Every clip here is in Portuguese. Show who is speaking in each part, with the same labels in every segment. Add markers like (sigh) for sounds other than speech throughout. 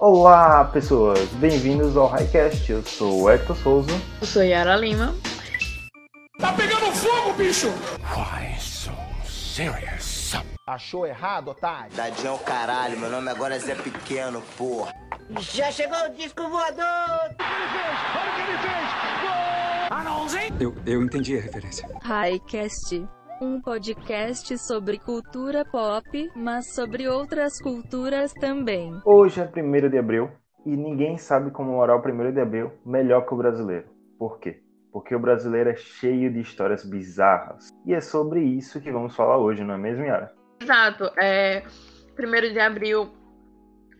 Speaker 1: Olá, pessoas! Bem-vindos ao Highcast. Eu sou o Hector Souza.
Speaker 2: Eu sou Yara Lima.
Speaker 3: Tá pegando fogo, bicho!
Speaker 4: Why so serious?
Speaker 5: Achou errado, otário?
Speaker 6: Tadinho é o caralho, meu nome agora é Zé Pequeno, porra.
Speaker 7: Já chegou o disco voador!
Speaker 3: Olha o que ele fez! Olha o que ele fez!
Speaker 4: Eu, eu entendi a referência.
Speaker 8: Highcast. Um podcast sobre cultura pop, mas sobre outras culturas também.
Speaker 1: Hoje é 1 de abril e ninguém sabe comemorar o 1 de abril melhor que o brasileiro. Por quê? Porque o brasileiro é cheio de histórias bizarras. E é sobre isso que vamos falar hoje, não é mesmo, Yara?
Speaker 2: Exato. É, 1 de abril,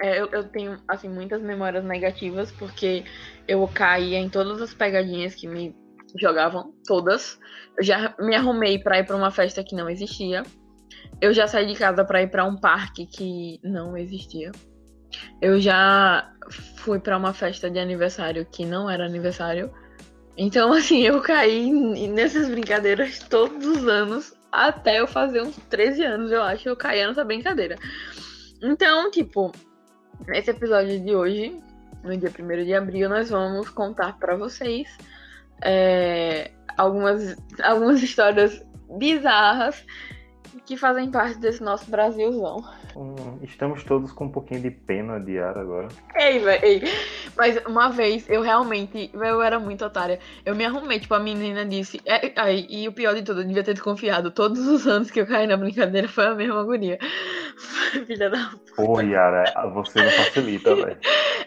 Speaker 2: é, eu, eu tenho assim muitas memórias negativas, porque eu caía em todas as pegadinhas que me jogavam, todas. Eu já me arrumei para ir para uma festa que não existia. Eu já saí de casa para ir para um parque que não existia. Eu já fui para uma festa de aniversário que não era aniversário. Então, (laughs) assim, eu caí nessas brincadeiras todos os anos, até eu fazer uns 13 anos, eu acho, eu caía nessa brincadeira. Então, tipo, nesse episódio de hoje, no dia 1 de abril, nós vamos contar para vocês é, algumas, algumas histórias bizarras que fazem parte desse nosso Brasilzão.
Speaker 1: Hum, estamos todos com um pouquinho de pena de Yara agora.
Speaker 2: Ei, velho, Mas uma vez, eu realmente, eu era muito otária. Eu me arrumei, tipo, a menina disse. É, aí, e o pior de tudo, eu devia ter desconfiado. Todos os anos que eu caí na brincadeira foi a mesma agonia. (laughs) Filha da
Speaker 1: Pô, Yara, você não facilita, velho.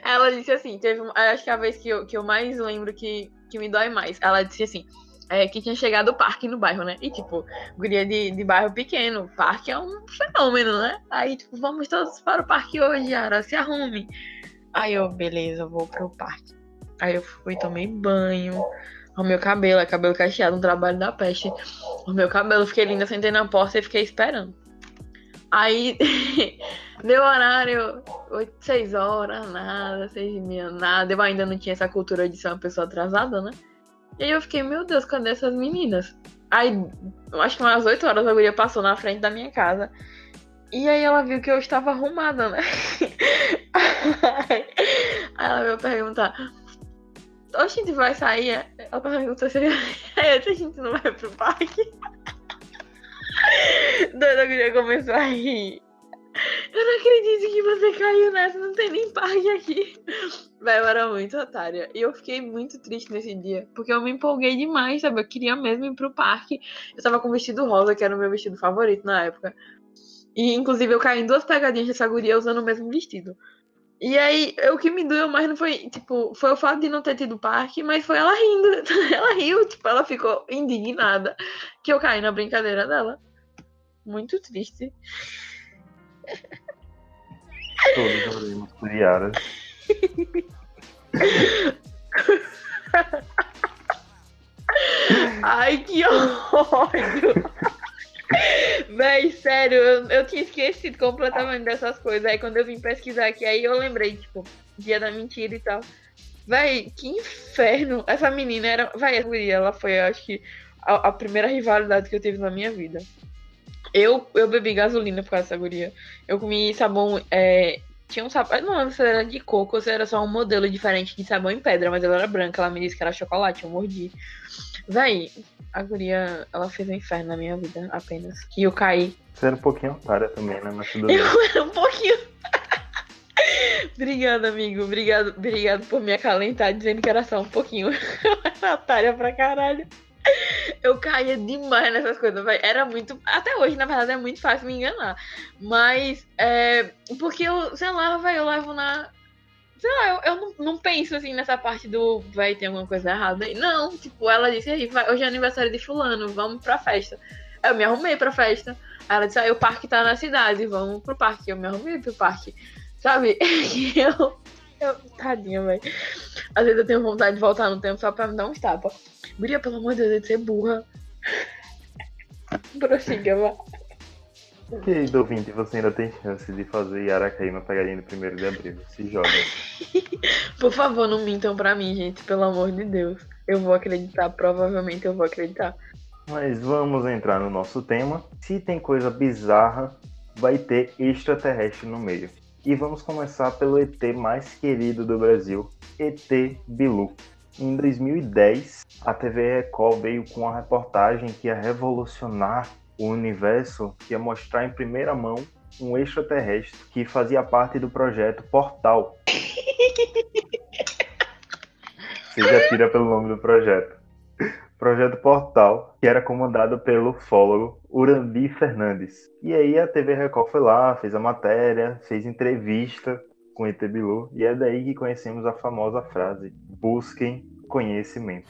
Speaker 2: Ela disse assim, teve. Acho que a vez que eu, que eu mais lembro que, que me dói mais. Ela disse assim. É, que tinha chegado o parque no bairro, né? E, tipo, guria de, de bairro pequeno, parque é um fenômeno, né? Aí, tipo, vamos todos para o parque hoje, Yara, se arrume. Aí eu, beleza, vou pro parque. Aí eu fui, tomei banho, o meu cabelo, é cabelo cacheado, um trabalho da peste. O meu cabelo, fiquei linda, sentei na porta e fiquei esperando. Aí, (laughs) deu horário, 8, 6 horas, nada, 6 e meia, nada. Eu ainda não tinha essa cultura de ser uma pessoa atrasada, né? E aí eu fiquei, meu Deus, cadê essas meninas? Aí, acho que umas 8 horas a guria passou na frente da minha casa. E aí ela viu que eu estava arrumada, né? (laughs) aí ela veio perguntar. A gente vai sair? Ela perguntou se, (laughs) a gente não vai pro parque. (laughs) Doida guria começou a rir. Eu não acredito que você caiu nessa, não tem nem parque aqui. Véi, eu era muito otária. E eu fiquei muito triste nesse dia, porque eu me empolguei demais, sabe? Eu queria mesmo ir pro parque. Eu tava com vestido rosa, que era o meu vestido favorito na época. E, inclusive, eu caí em duas pegadinhas dessa guria usando o mesmo vestido. E aí, o que me doeu mais não foi, tipo, foi o fato de não ter tido parque, mas foi ela rindo. (laughs) Ela riu, tipo, ela ficou indignada que eu caí na brincadeira dela. Muito triste.
Speaker 1: Todos oremos por Yara.
Speaker 2: Ai, que ódio! Véi, sério, eu, eu tinha esquecido completamente dessas coisas. Aí quando eu vim pesquisar aqui, aí eu lembrei, tipo, dia da mentira e tal. Véi, que inferno! Essa menina era. Véi, ela foi, acho que, a, a primeira rivalidade que eu tive na minha vida. Eu, eu bebi gasolina por causa dessa guria. Eu comi sabão. É, tinha um sabão. Não lembro se era de coco ou se era só um modelo diferente de sabão em pedra, mas ela era branca. Ela me disse que era chocolate, eu mordi. Véi, a guria, ela fez um inferno na minha vida, apenas. E eu caí.
Speaker 1: Você era um pouquinho otária também, né? Mas tudo (laughs) bem.
Speaker 2: Eu era um pouquinho. (laughs) Obrigada, amigo. Obrigado, obrigado por me acalentar dizendo que era só um pouquinho. (laughs) Eu era otária pra caralho. Eu caía demais nessas coisas, véio. Era muito. Até hoje, na verdade, é muito fácil me enganar. Mas, é. Porque eu, sei lá, velho, eu levo na. Sei lá, eu, eu não, não, penso assim nessa parte do. Vai ter alguma coisa errada aí. Não, tipo, ela disse aí, hoje é aniversário de Fulano, vamos pra festa. Eu me arrumei pra festa. Ela disse, aí o parque tá na cidade, vamos pro parque. Eu me arrumei pro parque. Sabe? (laughs) Eu. Eu tadinha, velho. Às vezes eu tenho vontade de voltar no tempo só pra me dar um tapa. Guria, pelo amor de Deus, de ser burra. Prossiga, vá.
Speaker 1: Querido ouvinte, você ainda tem chance de fazer Yara cair na pegadinha do 1 de abril. Se joga. (laughs)
Speaker 2: Por favor, não mintam pra mim, gente, pelo amor de Deus. Eu vou acreditar, provavelmente eu vou acreditar.
Speaker 1: Mas vamos entrar no nosso tema. Se tem coisa bizarra, vai ter extraterrestre no meio. E vamos começar pelo ET mais querido do Brasil, ET Bilu. Em 2010, a TV Record veio com uma reportagem que ia revolucionar o universo, que ia mostrar em primeira mão um extraterrestre que fazia parte do projeto Portal. (laughs) Você já tira pelo nome do projeto. Projeto Portal, que era comandado pelo ufólogo Urandi Fernandes. E aí a TV Record foi lá, fez a matéria, fez entrevista com ET Bilu, e é daí que conhecemos a famosa frase: busquem conhecimento.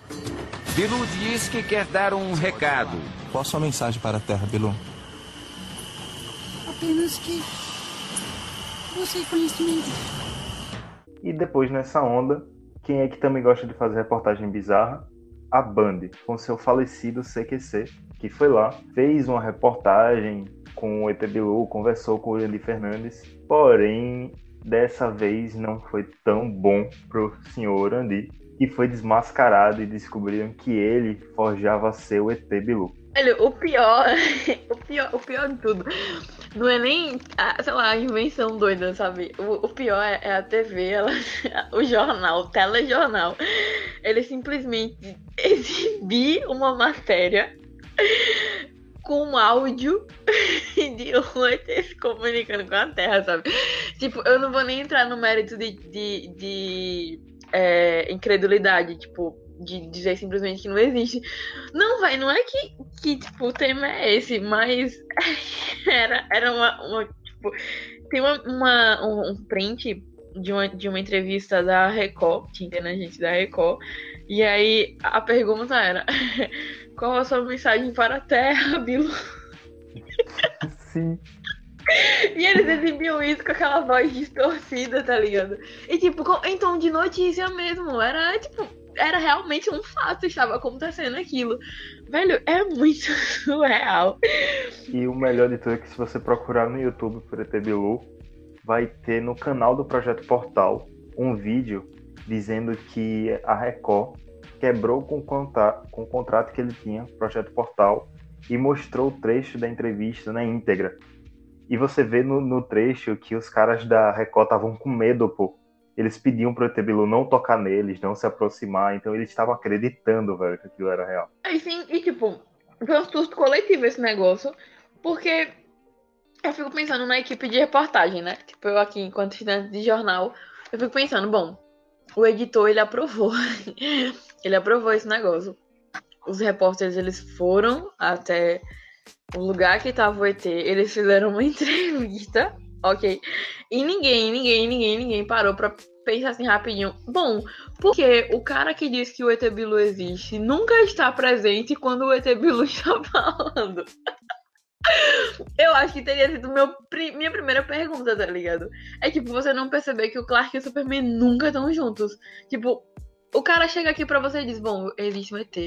Speaker 9: Bilu diz que quer dar um recado.
Speaker 10: Qual a sua mensagem para a Terra, Bilu?
Speaker 11: Apenas que busquem conhecimento.
Speaker 1: E depois nessa onda, quem é que também gosta de fazer reportagem bizarra? A Band, com seu falecido CQC, que foi lá, fez uma reportagem com o ET Bilu, conversou com o Andy Fernandes, porém dessa vez não foi tão bom pro senhor Andy, que foi desmascarado e descobriram que ele forjava ser o ET Bilu.
Speaker 2: Olha, o pior, (laughs) o pior, o pior de tudo, não é nem, a, sei lá, a invenção doida, sabe? O, o pior é, é, a TV, ela, (laughs) o jornal, o telejornal. Ele simplesmente (laughs) exibir uma matéria com áudio (laughs) de um se comunicando com a Terra, sabe? Tipo, eu não vou nem entrar no mérito de, de, de é, incredulidade, tipo, de dizer simplesmente que não existe. Não, vai, não é que, que tipo, o tema é esse, mas (laughs) era, era uma, uma tipo, tem uma, uma, um print de uma, de uma entrevista da Record, tinha né, gente da Record, e aí a pergunta era (laughs) qual a sua mensagem para a Terra, Bilu?
Speaker 1: Sim. (laughs)
Speaker 2: E eles exibiam isso com aquela voz distorcida, tá ligado? E tipo, em tom de notícia mesmo, era tipo, era realmente um fato, estava acontecendo aquilo. Velho, é muito (laughs) surreal.
Speaker 1: E o melhor de tudo é que se você procurar no YouTube por ET Bilu, vai ter no canal do Projeto Portal um vídeo dizendo que a Record quebrou com o, com o contrato que ele tinha, Projeto Portal, e mostrou o trecho da entrevista na íntegra. E você vê no, no trecho que os caras da Record estavam com medo, pô. Eles pediam pro ET Bilu não tocar neles, não se aproximar, então eles estavam acreditando, velho, que aquilo era real.
Speaker 2: E sim, e tipo, foi um susto coletivo esse negócio, porque eu fico pensando na equipe de reportagem, né? Tipo, eu aqui, enquanto estudante de jornal, eu fico pensando, bom, o editor, ele aprovou. (laughs) ele aprovou esse negócio. Os repórteres, eles foram até o lugar que tava o ET, eles fizeram uma (laughs) entrevista ok? E ninguém, ninguém, ninguém, ninguém parou pra pensar assim rapidinho. Bom, porque o cara que diz que o ET Bilu existe nunca está presente quando o ET Bilu (laughs) está falando. Eu acho que teria sido meu, minha primeira pergunta, tá ligado? É tipo, você não perceber que o Clark e o Superman nunca estão juntos. Tipo, o cara chega aqui pra você e diz, bom, existe um ET.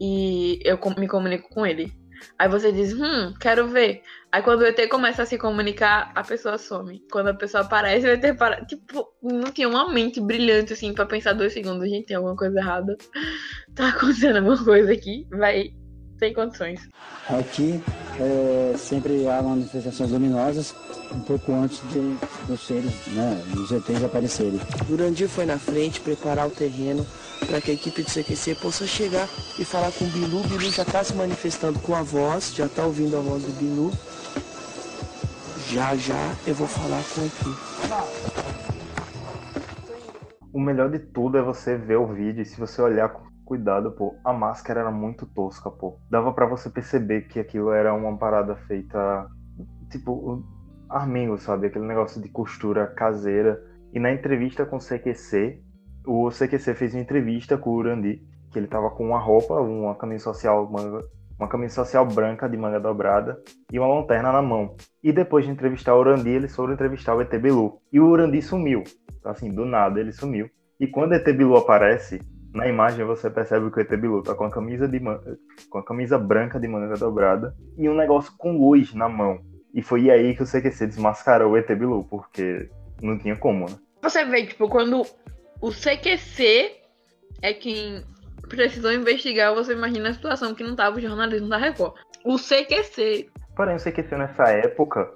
Speaker 2: E eu me comunico com ele. Aí você diz, hum, quero ver. Aí quando o ET começa a se comunicar, a pessoa some. Quando a pessoa aparece, o ET para. Tipo, não tinha uma mente brilhante assim pra pensar dois segundos. Gente, tem alguma coisa errada. (laughs) Tá acontecendo alguma coisa aqui. Vai. Sem condições.
Speaker 12: Aqui é, sempre há manifestações luminosas um pouco antes de, dos seres, né, dos ETs aparecerem.
Speaker 13: Durandir foi na frente preparar o terreno para que a equipe do CQC possa chegar e falar com o Bilu. O Bilu já está se manifestando com a voz, já está ouvindo a voz do Bilu. Já já eu vou falar com equipe.
Speaker 1: O melhor de tudo é você ver o vídeo e se você olhar com cuidado, pô, a máscara era muito tosca, pô. Dava para você perceber que aquilo era uma parada feita tipo armingo, sabe? Aquele negócio de costura caseira. E na entrevista com o CQC, o CQC fez uma entrevista com o Urandi, que ele tava com uma roupa, uma camisa social, manga, uma camisa social branca de manga dobrada e uma lanterna na mão. E depois de entrevistar o Urandi, eles foram entrevistar o ET Bilu. E o Urandi sumiu. Então, assim, do nada ele sumiu. E quando o ET Bilu aparece, na imagem você percebe que o ET Bilu tá com a camisa de manga, com a camisa branca de manga dobrada e um negócio com luz na mão. E foi aí que o CQC desmascarou o ET Bilu, porque não tinha como, né?
Speaker 2: Você vê, tipo, quando o CQC é quem precisou investigar, você imagina a situação que não tava o jornalismo da Record. O CQC.
Speaker 1: Porém, o CQC nessa época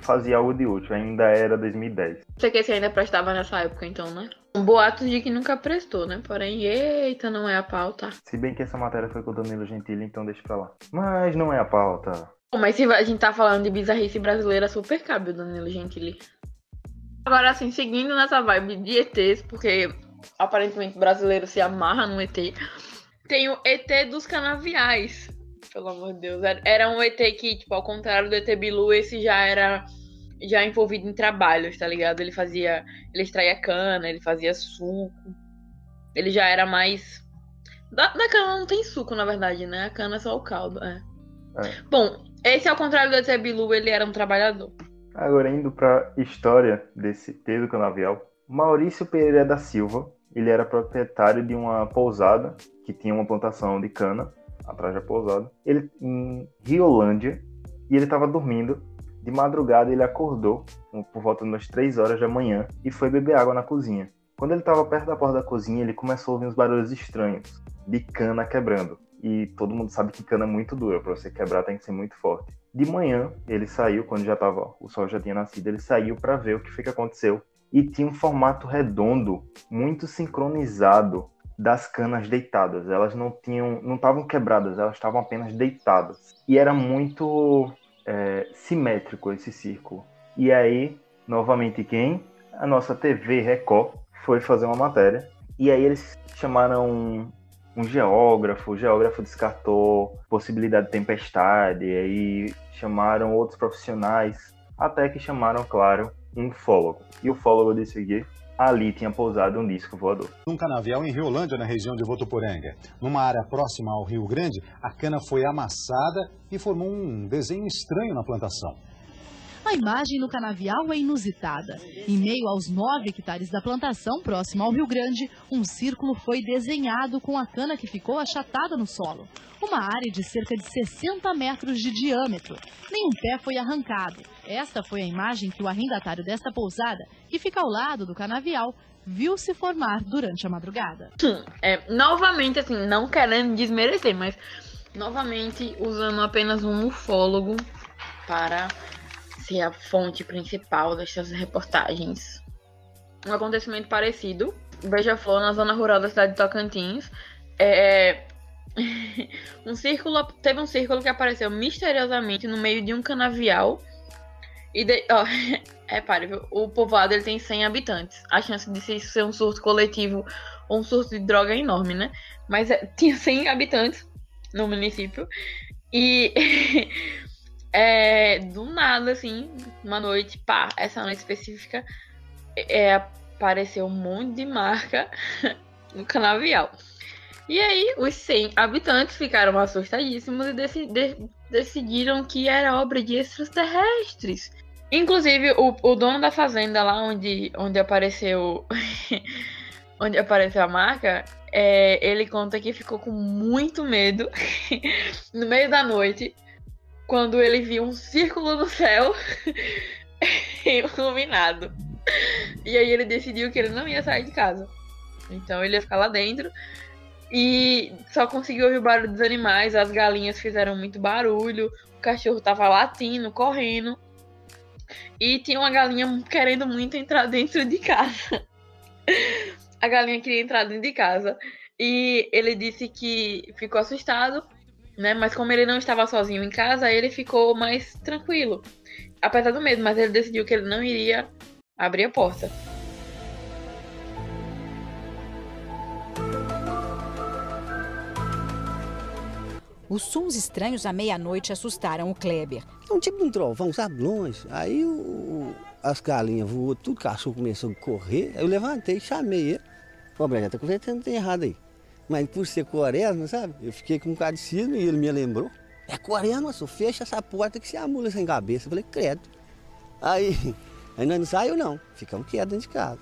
Speaker 1: fazia algo de útil, ainda era 2010.
Speaker 2: Você que esse ainda prestava nessa época, então, né? Um boato de que nunca prestou, né? Porém, eita, não é a pauta.
Speaker 1: Se bem que essa matéria foi com o Danilo Gentili, então deixa pra lá. Mas não é a pauta.
Speaker 2: Mas se a gente tá falando de bizarrice brasileira, super cabe o Danilo Gentili. Agora, assim, seguindo nessa vibe de ETs, porque aparentemente brasileiro se amarra no ET, tem o ET dos canaviais. Pelo amor de Deus. Era- um ET que, tipo, ao contrário do ET Bilu, esse já era já envolvido em trabalhos, tá ligado? Ele fazia. Ele extraía cana, ele fazia suco. Ele já era mais. Da, da cana não tem suco, na verdade, né? A cana é só o caldo, é.
Speaker 1: É.
Speaker 2: Bom, esse ao contrário do ET Bilu, ele era um trabalhador.
Speaker 1: Agora indo pra história desse do canavial. Maurício Pereira da Silva, ele era proprietário de uma pousada que tinha uma plantação de cana atrás da pousada. Ele em Riolândia e ele estava dormindo. De madrugada ele acordou por volta de umas 3 horas da manhã e foi beber água na cozinha. Quando ele estava perto da porta da cozinha, ele começou a ouvir uns barulhos estranhos de cana quebrando. E todo mundo sabe que cana é muito dura, para você quebrar tem que ser muito forte. De manhã, ele saiu, quando já tava, o sol já tinha nascido, ele saiu para ver o que foi que aconteceu. E tinha um formato redondo, muito sincronizado das canas deitadas. Elas não tinham, não estavam quebradas, elas estavam apenas deitadas. E era muito é, simétrico esse círculo. E aí, novamente quem? A nossa TV Record foi fazer uma matéria. E aí eles chamaram um, geógrafo, o geógrafo descartou possibilidade de tempestade, e aí chamaram outros profissionais, até que chamaram, claro, um ufólogo. E o ufólogo disse que ali tinha pousado um disco voador.
Speaker 14: Num canavial em Riolândia, na região de Votuporanga. Numa área próxima ao Rio Grande, a cana foi amassada e formou um desenho estranho na plantação.
Speaker 15: A imagem no canavial é inusitada. Em meio aos 9 hectares da plantação, próximo ao Rio Grande, um círculo foi desenhado com a cana que ficou achatada no solo. Uma área de cerca de 60 metros de diâmetro. Nenhum pé foi arrancado. Esta foi a imagem que o arrendatário desta pousada, que fica ao lado do canavial, viu se formar durante a madrugada.
Speaker 2: É, novamente, assim, não querendo desmerecer, mas novamente usando apenas um ufólogo para ser a fonte principal destas reportagens. Um acontecimento parecido, Beija-Flor, na zona rural da cidade de Tocantins, é... (laughs) um círculo, teve um círculo que apareceu misteriosamente no meio de um canavial e de... ó, (laughs) repare, o povoado ele tem 100 habitantes. A chance de ser um surto coletivo ou um surto de droga é enorme, né? Mas é, (laughs) tinha 100 habitantes no município e é, do nada, assim, uma noite, pá, essa noite específica, é, apareceu um monte de marca (laughs) no canavial. E aí, os 100 habitantes ficaram assustadíssimos e de decidiram que era obra de extraterrestres. Inclusive, o, o dono da fazenda lá onde, onde apareceu (laughs) onde apareceu a marca, é, ele conta que ficou com muito medo (laughs) no meio da noite quando ele viu um círculo no céu (laughs) iluminado. E aí ele decidiu que ele não ia sair de casa. Então ele ia ficar lá dentro. E só conseguiu ouvir o barulho dos animais. As galinhas fizeram muito barulho. O cachorro tava latindo, correndo. E tinha uma galinha querendo muito entrar dentro de casa. (laughs) A galinha queria entrar dentro de casa. E ele disse que ficou assustado, né? Mas como ele não estava sozinho em casa, ele ficou mais tranquilo. Apesar do medo, mas ele decidiu que ele não iria abrir a porta.
Speaker 16: Os sons estranhos à meia-noite assustaram o Kleber.
Speaker 17: É um tipo de um trovão, sabe, longe. Aí o, as galinhas voou, tudo, o cachorro começou a correr. Aí eu levantei, chamei ele. Ô, Breno, tá conversando tem errado aí. Mas por ser quaresma, sabe? Eu fiquei com um catecismo e ele me lembrou. É quaresma, só fecha essa porta que se a mula sem cabeça. Eu falei, credo. Aí, (laughs) aí nós não saiu não, ficamos quietos dentro de casa.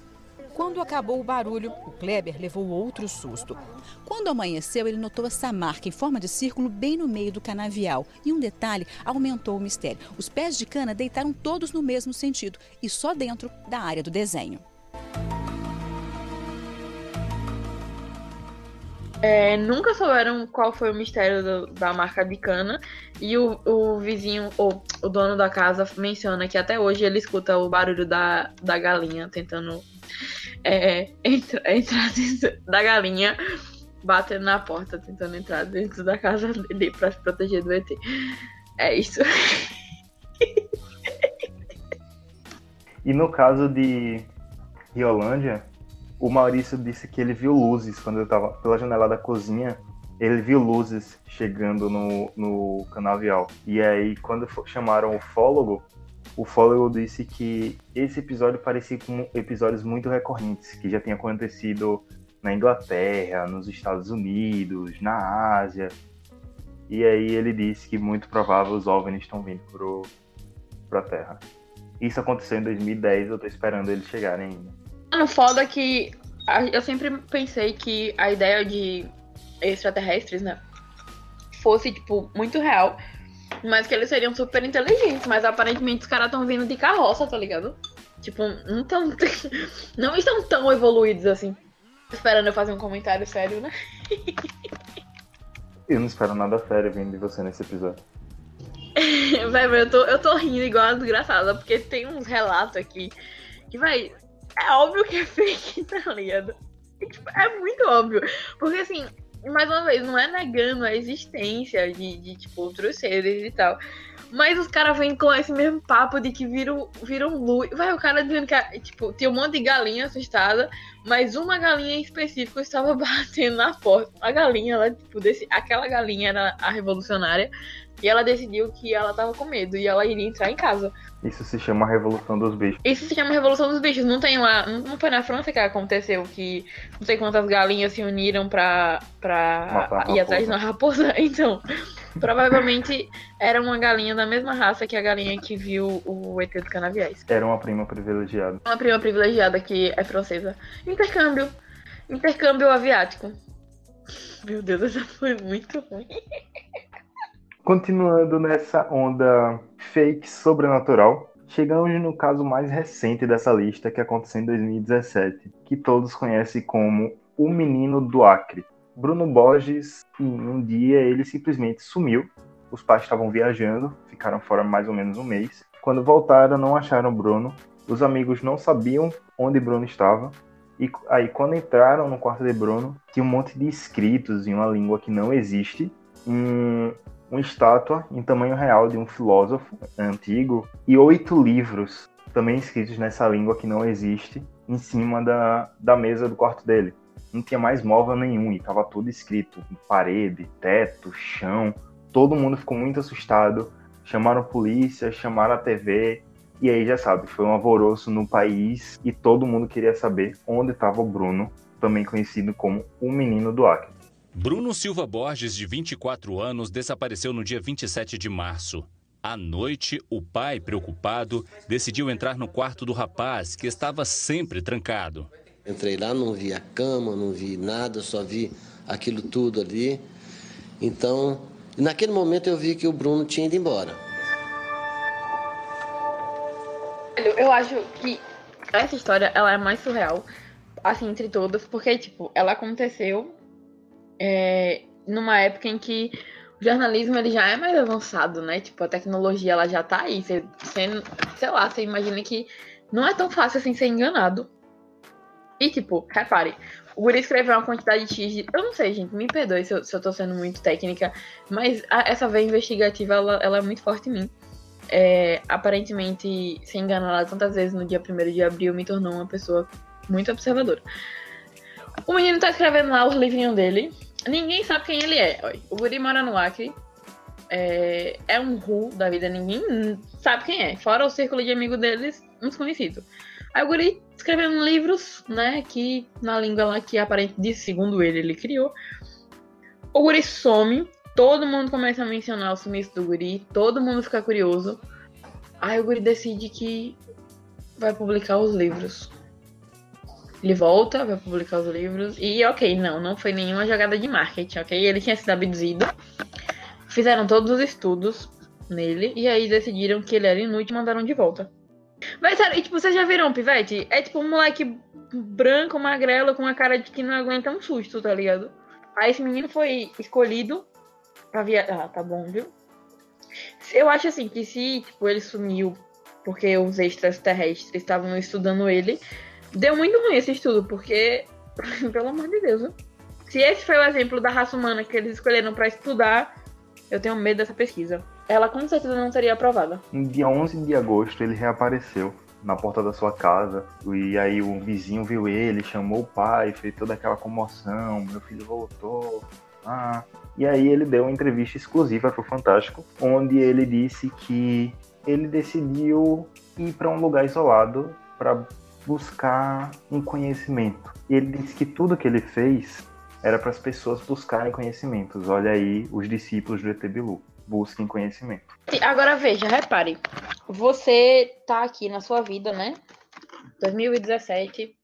Speaker 16: Quando acabou o barulho, o Kleber levou outro susto. Quando amanheceu, ele notou essa marca em forma de círculo bem no meio do canavial. E um detalhe aumentou o mistério. Os pés de cana deitaram todos no mesmo sentido e só dentro da área do desenho.
Speaker 2: É, nunca souberam qual foi o mistério do, da marca de cana. E o, o vizinho, ou o dono da casa, menciona que até hoje ele escuta o barulho da, da galinha tentando é, entra, entrar dentro da galinha, batendo na porta, tentando entrar dentro da casa dele pra se proteger do ET. É isso.
Speaker 1: E no caso de Riolândia, o Maurício disse que ele viu luzes quando ele estava pela janela da cozinha. Ele viu luzes chegando no, no canavial. E aí, quando chamaram o fólogo, o fólogo disse que esse episódio parecia com episódios muito recorrentes, que já tinha acontecido na Inglaterra, nos Estados Unidos, na Ásia. E aí ele disse que muito provável os OVNIs estão vindo para a Terra. Isso aconteceu em 2010, eu tô esperando eles chegarem ainda.
Speaker 2: Mano, foda que eu sempre pensei que a ideia de extraterrestres, né, fosse, tipo, muito real. Mas que eles seriam super inteligentes. Mas aparentemente os caras estão vindo de carroça, tá ligado? Tipo, não, tão, (laughs) não estão tão evoluídos assim. Esperando eu fazer um comentário sério, né?
Speaker 1: Eu não espero nada sério vindo de você nesse episódio. (laughs)
Speaker 2: Velho, eu tô, eu tô rindo igual a desgraçada, porque tem uns relatos aqui que, vai, é óbvio que é fake, (laughs) tá ligado? Tipo, é muito óbvio. Porque assim, mais uma vez, não é negando a existência de, de tipo, outros seres e tal. Mas os caras vêm com esse mesmo papo de que viram, viram luz. Vai, o cara dizendo que, tipo, tinha um monte de galinha assustada, mas uma galinha em específico estava (laughs) batendo na porta. A galinha, ela, tipo, desse, aquela galinha era a revolucionária. E ela decidiu que ela tava com medo e ela iria entrar em casa.
Speaker 1: Isso se chama Revolução dos Bichos.
Speaker 2: Isso se chama Revolução dos Bichos. Não tem lá. Não foi na França que aconteceu que não sei quantas galinhas se uniram pra, pra ir atrás de uma raposa? (laughs) Então, provavelmente era uma galinha da mesma raça que a galinha que viu o ET dos canaviais.
Speaker 1: Era uma prima privilegiada.
Speaker 2: Uma prima privilegiada que é francesa. Intercâmbio. Intercâmbio aviático. Meu Deus, (laughs) essa foi muito ruim.
Speaker 1: Continuando nessa onda fake sobrenatural, chegamos no caso mais recente dessa lista que aconteceu em 2017, que todos conhecem como o menino do Acre. Bruno Borges, em um dia ele simplesmente sumiu. Os pais estavam viajando, ficaram fora mais ou menos um mês. Quando voltaram, não acharam Bruno. Os amigos não sabiam onde Bruno estava. E aí, quando entraram no quarto de Bruno, tinha um monte de escritos em uma língua que não existe, um, uma estátua em tamanho real de um filósofo antigo e oito livros, também escritos nessa língua que não existe, em cima da, da mesa do quarto dele. Não tinha mais móvel nenhum e estava tudo escrito: parede, teto, chão. Todo mundo ficou muito assustado. Chamaram a polícia, chamaram a TV. E aí já sabe, foi um alvoroço no país e todo mundo queria saber onde estava o Bruno, também conhecido como o Menino do Acre.
Speaker 18: Bruno Silva Borges, de 24 anos, desapareceu no dia 27 de março. À noite, o pai, preocupado, decidiu entrar no quarto do rapaz, que estava sempre trancado.
Speaker 19: Entrei lá, não vi a cama, não vi nada, só vi aquilo tudo ali. Então, naquele momento eu vi que o Bruno tinha ido embora.
Speaker 2: Eu acho que essa história ela é mais surreal, assim, entre todas, porque, tipo, ela aconteceu é, numa época em que o jornalismo ele já é mais avançado, né? Tipo, a tecnologia ela já tá aí. Você, você, sei lá, você imagina que não é tão fácil assim ser enganado. E, tipo, repare, o Guri escreveu uma quantidade de X. Eu não sei, gente, me perdoe se eu, se eu tô sendo muito técnica, mas a, essa veia investigativa, ela, ela é muito forte em mim. É, aparentemente, ser enganada tantas vezes no dia 1 de abril me tornou uma pessoa muito observadora. O menino tá escrevendo lá os livrinhos dele, Ninguém sabe quem ele é. O Guri mora no Acre. É, é um Ru da vida, ninguém sabe quem é. Fora o círculo de amigos deles, uns conhecidos. Aí o Guri escrevendo livros, né? Que na língua lá que aparente, segundo ele, ele criou. O Guri some, todo mundo começa a mencionar o sumiço do Guri, todo mundo fica curioso. Aí o Guri decide que vai publicar os livros. Ele volta, vai publicar os livros. E ok, não, não foi nenhuma jogada de marketing, ok? Ele tinha sido abduzido. Fizeram todos os estudos nele. E aí decidiram que ele era inútil e mandaram de volta. Mas sério, e, tipo, vocês já viram Pivete? É tipo um moleque branco, magrelo, com uma cara de que não aguenta um susto, tá ligado? Aí esse menino foi escolhido pra viajar. Ah, tá bom, viu? Eu acho assim que se tipo, ele sumiu porque os extraterrestres estavam estudando ele, deu muito ruim esse estudo, porque, (laughs) pelo amor de Deus, se esse foi o exemplo da raça humana que eles escolheram para estudar, eu tenho medo dessa pesquisa. Ela com certeza não seria aprovada.
Speaker 1: No dia 11 de agosto, ele reapareceu na porta da sua casa. E aí o vizinho viu ele, chamou o pai, fez toda aquela comoção, meu filho voltou. Ah. E aí ele deu uma entrevista exclusiva para o Fantástico, onde ele disse que ele decidiu ir para um lugar isolado para buscar um conhecimento. E ele disse que tudo que ele fez era para as pessoas buscarem conhecimentos. Olha aí os discípulos do ET Bilu. Busquem conhecimento.
Speaker 2: Agora veja, repare. Você tá aqui na sua vida, né? 2017.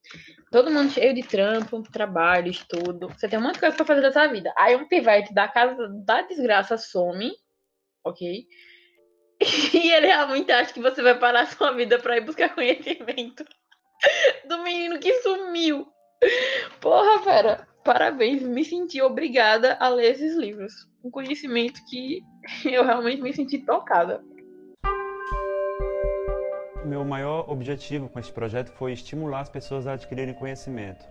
Speaker 2: Todo mundo cheio de trampo, trabalho, estudo. Você tem um monte de coisa pra fazer da sua vida. Aí um pivete da casa da desgraça some, ok? (laughs) E ele realmente acha que você vai parar sua vida pra ir buscar conhecimento do menino que sumiu. Porra, fera parabéns, me senti obrigada a ler esses livros. Um conhecimento que (laughs) eu realmente me senti tocada.
Speaker 20: Meu maior objetivo com esse projeto foi estimular as pessoas a adquirirem conhecimento.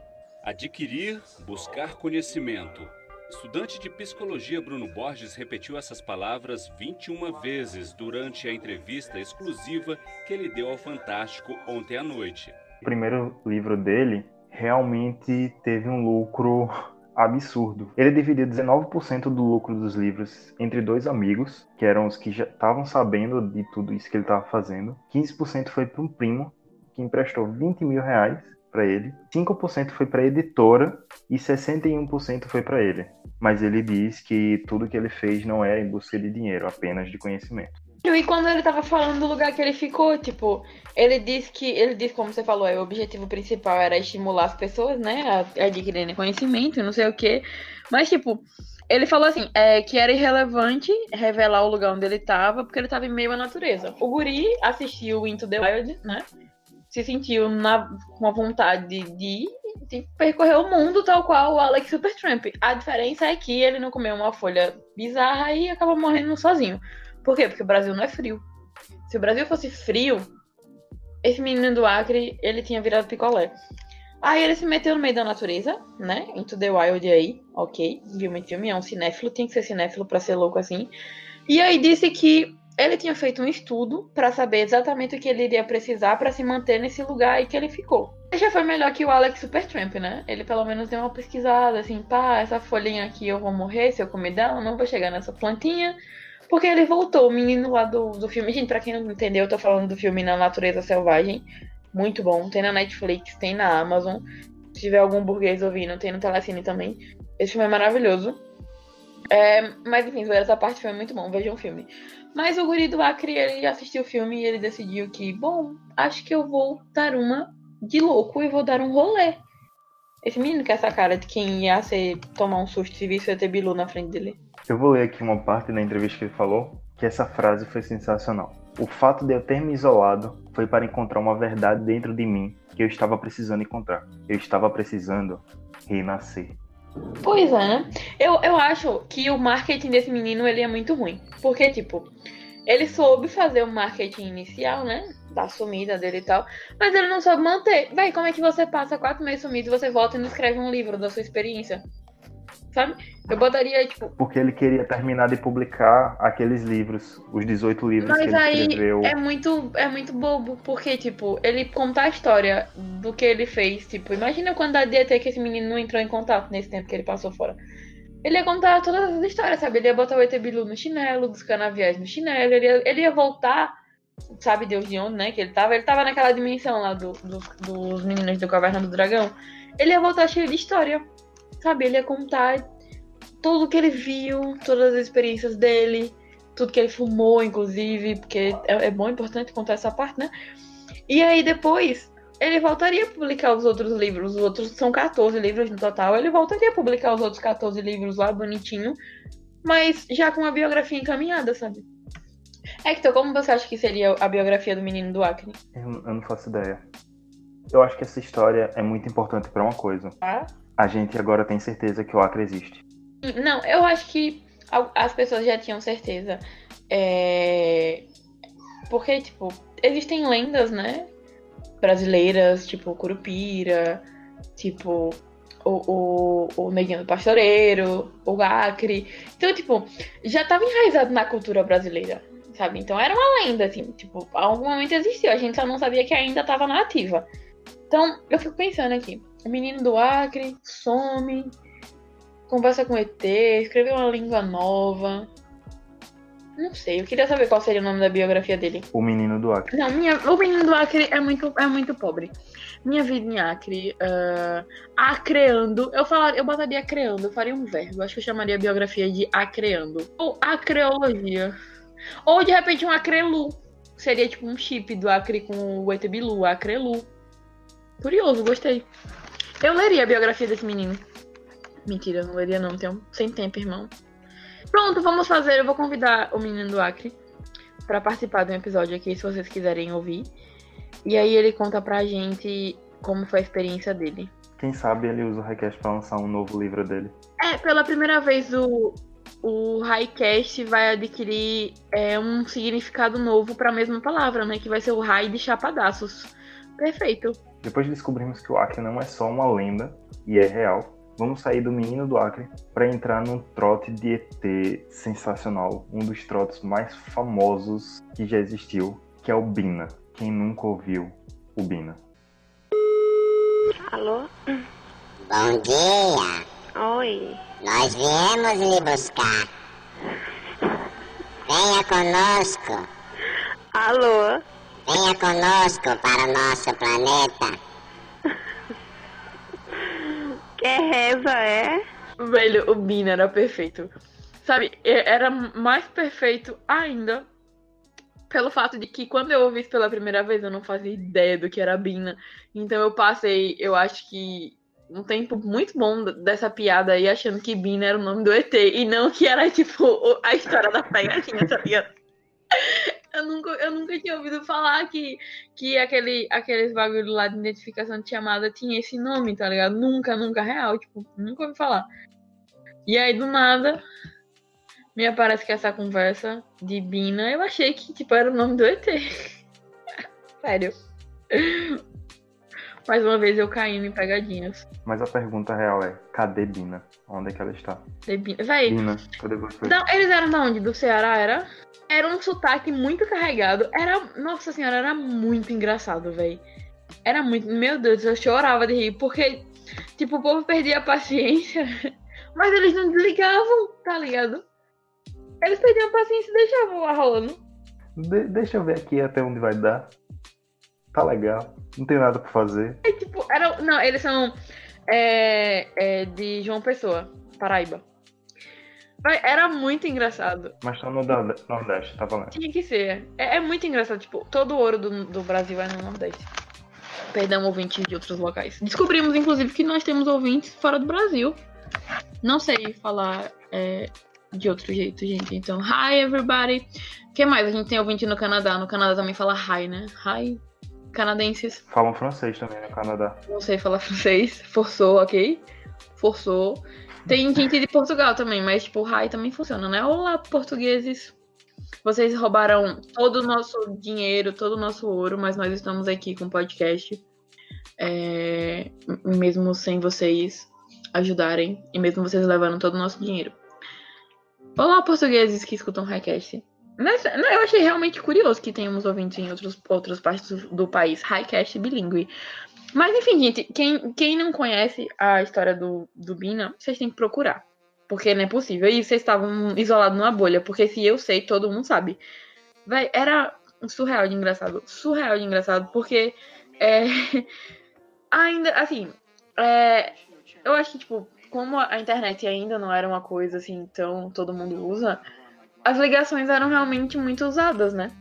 Speaker 18: Adquirir, buscar conhecimento. Estudante de psicologia Bruno Borges repetiu essas palavras 21 vezes durante a entrevista exclusiva que ele deu ao Fantástico ontem à noite.
Speaker 1: Primeiro livro dele realmente teve um lucro absurdo. Ele dividiu 19% do lucro dos livros entre dois amigos, que eram os que já estavam sabendo de tudo isso que ele estava fazendo. 15% foi para um primo, que emprestou 20 mil reais para ele. 5% foi para a editora e 61% foi para ele. Mas ele diz que tudo que ele fez não é em busca de dinheiro, apenas de conhecimento.
Speaker 2: E quando ele tava falando do lugar que ele ficou, tipo, ele disse que, ele disse, como você falou, o objetivo principal era estimular as pessoas, né, a adquirirem conhecimento, não sei o quê. Mas, tipo, ele falou assim, é, que era irrelevante revelar o lugar onde ele tava, porque ele tava em meio à natureza. O guri assistiu Into the Wild, né, se sentiu na, com a vontade de, de, de percorrer o mundo tal qual o Alex Supertramp. A diferença é que ele não comeu uma folha bizarra e acabou morrendo sozinho. Por quê? Porque o Brasil não é frio. Se o Brasil fosse frio, esse menino do Acre, ele tinha virado picolé. Aí ele se meteu no meio da natureza, né? Into the Wild aí, ok. Viu muito filme, é um cinéfilo, tem que ser cinéfilo pra ser louco assim. E aí disse que ele tinha feito um estudo para saber exatamente o que ele iria precisar para se manter nesse lugar aí que ele ficou. Já foi melhor que o Alex Supertramp, né? Ele pelo menos deu uma pesquisada, assim, pá, essa folhinha aqui eu vou morrer se eu comer dela, não vou chegar nessa plantinha. Porque ele voltou, o menino lá do, do filme. Gente, pra quem não entendeu, eu tô falando do filme Na Natureza Selvagem. Muito bom. Tem na Netflix, tem na Amazon. Se tiver algum burguês ouvindo, tem no Telecine também. Esse filme é maravilhoso. É, mas enfim, essa parte foi muito bom. Vejam o filme. Mas o guri do Acre, ele assistiu o filme e ele decidiu que, bom, acho que eu vou dar uma de louco e vou dar um rolê. Esse menino é essa cara de quem ia ser, tomar um susto se visse o ET Bilu na frente dele.
Speaker 1: Eu vou ler aqui uma parte da entrevista que ele falou, que essa frase foi sensacional. O fato de eu ter me isolado foi para encontrar uma verdade dentro de mim que eu estava precisando encontrar. Eu estava precisando renascer.
Speaker 2: Pois é, né? Eu, eu acho que o marketing desse menino ele é muito ruim. Porque, tipo, ele soube fazer o marketing inicial, né? Da sumida dele e tal. Mas ele não soube manter. Véi, como é que você passa quatro meses sumido e você volta e não escreve um livro da sua experiência? Sabe? Eu botaria, tipo.
Speaker 1: Porque ele queria terminar de publicar aqueles livros, os 18 livros
Speaker 2: Mas
Speaker 1: que ele
Speaker 2: aí
Speaker 1: escreveu.
Speaker 2: É muito, é muito bobo, porque, tipo, ele contar a história do que ele fez. Tipo, imagina a quantidade de ET que esse menino não entrou em contato nesse tempo que ele passou fora. Ele ia contar todas as histórias, sabe? Ele ia botar o ET Bilu no chinelo, dos canaviais no chinelo, ele ia, ele ia voltar, sabe Deus de onde, né? Que ele tava. Ele tava naquela dimensão lá do, do, dos meninos do Caverna do Dragão. Ele ia voltar cheio de história sabe? Ele ia contar tudo que ele viu, todas as experiências dele, tudo que ele fumou, inclusive, porque é, é bom, importante contar essa parte, né? E aí depois ele voltaria a publicar os outros livros, os outros são 14 livros no total, ele voltaria a publicar os outros 14 livros lá bonitinho, mas já com a biografia encaminhada, sabe? Hector, como você acha que seria a biografia do menino do Acre?
Speaker 1: Eu, eu não faço ideia. Eu acho que essa história é muito importante para uma coisa.
Speaker 2: Ah?
Speaker 1: A gente agora tem certeza que o Acre existe.
Speaker 2: Não, eu acho que as pessoas já tinham certeza. É... Porque, tipo, existem lendas, né? Brasileiras, tipo Curupira, tipo o, o, o Neguinho do Pastoreiro, o Acre. Então, tipo, já tava enraizado na cultura brasileira, sabe? Então era uma lenda, assim, tipo, algum momento existiu, a gente só não sabia que ainda tava na ativa. Então, eu fico pensando aqui, menino do Acre some, conversa com o ET, escreveu uma língua nova. Não sei, eu queria saber qual seria o nome da biografia dele.
Speaker 1: O menino do Acre.
Speaker 2: Não, minha, o menino do Acre é muito, é muito pobre. Minha vida em Acre, ah, acreando, eu falaria, eu botaria acreando, eu faria um verbo. Acho que eu chamaria a biografia de acreando. Ou acreologia. Ou de repente um acrelu. Seria tipo um chip do Acre com o ET Bilu, acrelu. Curioso, gostei. Eu leria a biografia desse menino. Mentira, eu não leria não, tenho sem tempo, irmão. Pronto, vamos fazer. Eu vou convidar o menino do Acre para participar de um episódio aqui, se vocês quiserem ouvir. E aí ele conta pra gente como foi a experiência dele.
Speaker 1: Quem sabe ele usa o Highcast pra lançar um novo livro dele.
Speaker 2: É, pela primeira vez o, o Highcast vai adquirir é, um significado novo pra mesma palavra, né? Que vai ser o High de Chapadaços. Perfeito.
Speaker 1: Depois descobrimos que o Acre não é só uma lenda e é real. Vamos sair do menino do Acre para entrar num trote de ET sensacional, um dos trotes mais famosos que já existiu, que é o Bina. Quem nunca ouviu o Bina?
Speaker 21: Alô?
Speaker 22: Bom dia.
Speaker 21: Oi.
Speaker 22: Nós viemos lhe buscar. Venha conosco.
Speaker 21: Alô?
Speaker 22: Venha conosco para o nosso planeta. (laughs)
Speaker 21: Quer reza, é?
Speaker 2: Velho, o Bina era perfeito. Sabe, era mais perfeito ainda pelo fato de que quando eu ouvi isso pela primeira vez eu não fazia ideia do que era Bina. Então eu passei, eu acho que um tempo muito bom dessa piada aí achando que Bina era o nome do ET e não que era tipo a história da pegadinha, tá ligado? Eu nunca, eu nunca tinha ouvido falar que, que aquele, aqueles bagulho lá de identificação de chamada tinha esse nome, tá ligado? Nunca, nunca real, tipo, nunca ouvi falar. E aí, do nada, me aparece que essa conversa de Bina, eu achei que, tipo, era o nome do ET. Sério. (laughs) Mais uma vez eu caindo em pegadinhas.
Speaker 1: Mas a pergunta real é: cadê Bina? Onde é que ela está?
Speaker 2: De Bina. Véi,
Speaker 1: Bina, cadê você?
Speaker 2: Não, eles eram da onde? Do Ceará, era? Era um sotaque muito carregado. Era. Nossa senhora, era muito engraçado, velho. Era muito. Meu Deus, eu chorava de rir. Porque, tipo, o povo perdia a paciência. (laughs) Mas eles não desligavam, tá ligado? Eles perdiam a paciência e deixavam lá rolando.
Speaker 1: De- deixa eu ver aqui até onde vai dar. Tá legal. Não tem nada pra fazer.
Speaker 2: É, tipo, era. Não, eles são. É, é, de João Pessoa, Paraíba. Era muito engraçado.
Speaker 1: Mas tá no Norde- Nordeste, tá valendo.
Speaker 2: Tinha que ser. É, é muito engraçado, tipo, todo o ouro do, do Brasil é no Nordeste. Perdão, ouvintes de outros locais. Descobrimos, inclusive, que nós temos ouvintes fora do Brasil. Não sei falar é, de outro jeito, gente. Então, hi, everybody. O que mais? A gente tem ouvinte no Canadá. No Canadá também fala hi, né? Hi, canadenses.
Speaker 1: Falam francês também no Canadá.
Speaker 2: Não sei falar (laughs) francês. Forçou, ok? Forçou. Tem gente de Portugal também, mas tipo, o hi também funciona, né? Olá, portugueses. Vocês roubaram todo o nosso dinheiro, todo o nosso ouro, mas nós estamos aqui com o podcast. É, mesmo sem vocês ajudarem, e mesmo vocês levando todo o nosso dinheiro. Olá, portugueses que escutam o Highcast. Nessa- não, Eu achei realmente curioso que tenhamos ouvintes em outros, outras partes do, país. Highcast bilíngue. Mas enfim, gente, quem, quem não conhece a história do, do Bina, vocês têm que procurar. Porque não é possível. E vocês estavam isolados numa bolha. Porque se eu sei, todo mundo sabe. Véi, era surreal de engraçado. Surreal de engraçado. Porque é, (laughs) ainda, assim, é, eu acho que, tipo, como a internet ainda não era uma coisa assim, então todo mundo usa, as ligações eram realmente muito usadas, né?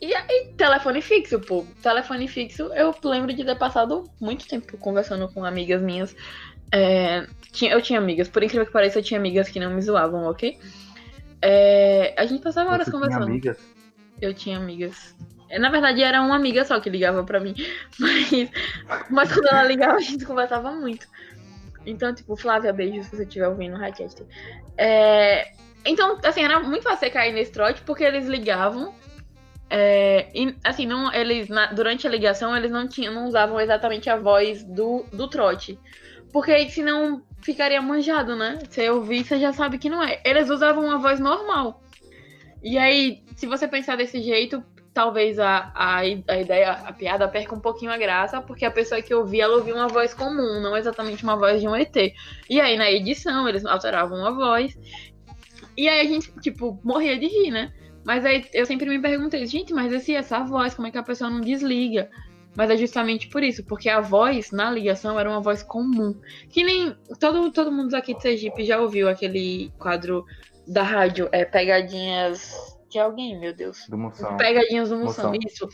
Speaker 2: E aí, telefone fixo, pô. Telefone fixo, eu lembro de ter passado muito tempo conversando com amigas minhas. É, tinha- eu tinha amigas, por incrível que pareça, eu tinha amigas que não me zoavam, ok? É, a gente passava horas
Speaker 1: Você tinha
Speaker 2: conversando.
Speaker 1: amigas?
Speaker 2: Eu tinha amigas. É, Na verdade, era uma amiga só que ligava pra mim. (laughs) Mas, mas quando ela ligava, a gente conversava muito. Então, tipo, Flávia, beijo se você estiver ouvindo o Highcast. É... Então, assim, era muito fácil cair nesse trote, porque eles ligavam. É... E, assim, não, eles, na... durante a ligação, eles não tinham, não usavam exatamente a voz do, do trote. Porque senão, ficaria manjado, né? Você ouvir, você já sabe que não é. Eles usavam uma voz normal. E aí, se você pensar desse jeito, talvez a, a, a ideia, a piada perca um pouquinho a graça, porque a pessoa que ouvia, ela ouvia uma voz comum, não exatamente uma voz de um ET. E aí, na edição, eles alteravam a voz. E aí a gente, tipo, morria de rir, né? Mas aí eu sempre me perguntei, gente, mas esse, essa voz, como é que a pessoa não desliga? Mas é justamente por isso, porque a voz na ligação era uma voz comum. Que nem todo, todo mundo aqui de Sergipe já ouviu aquele quadro da rádio, é Pegadinhas de alguém, meu Deus.
Speaker 1: Do Moção.
Speaker 2: Pegadinhas do Moção,
Speaker 1: Moção.
Speaker 2: isso.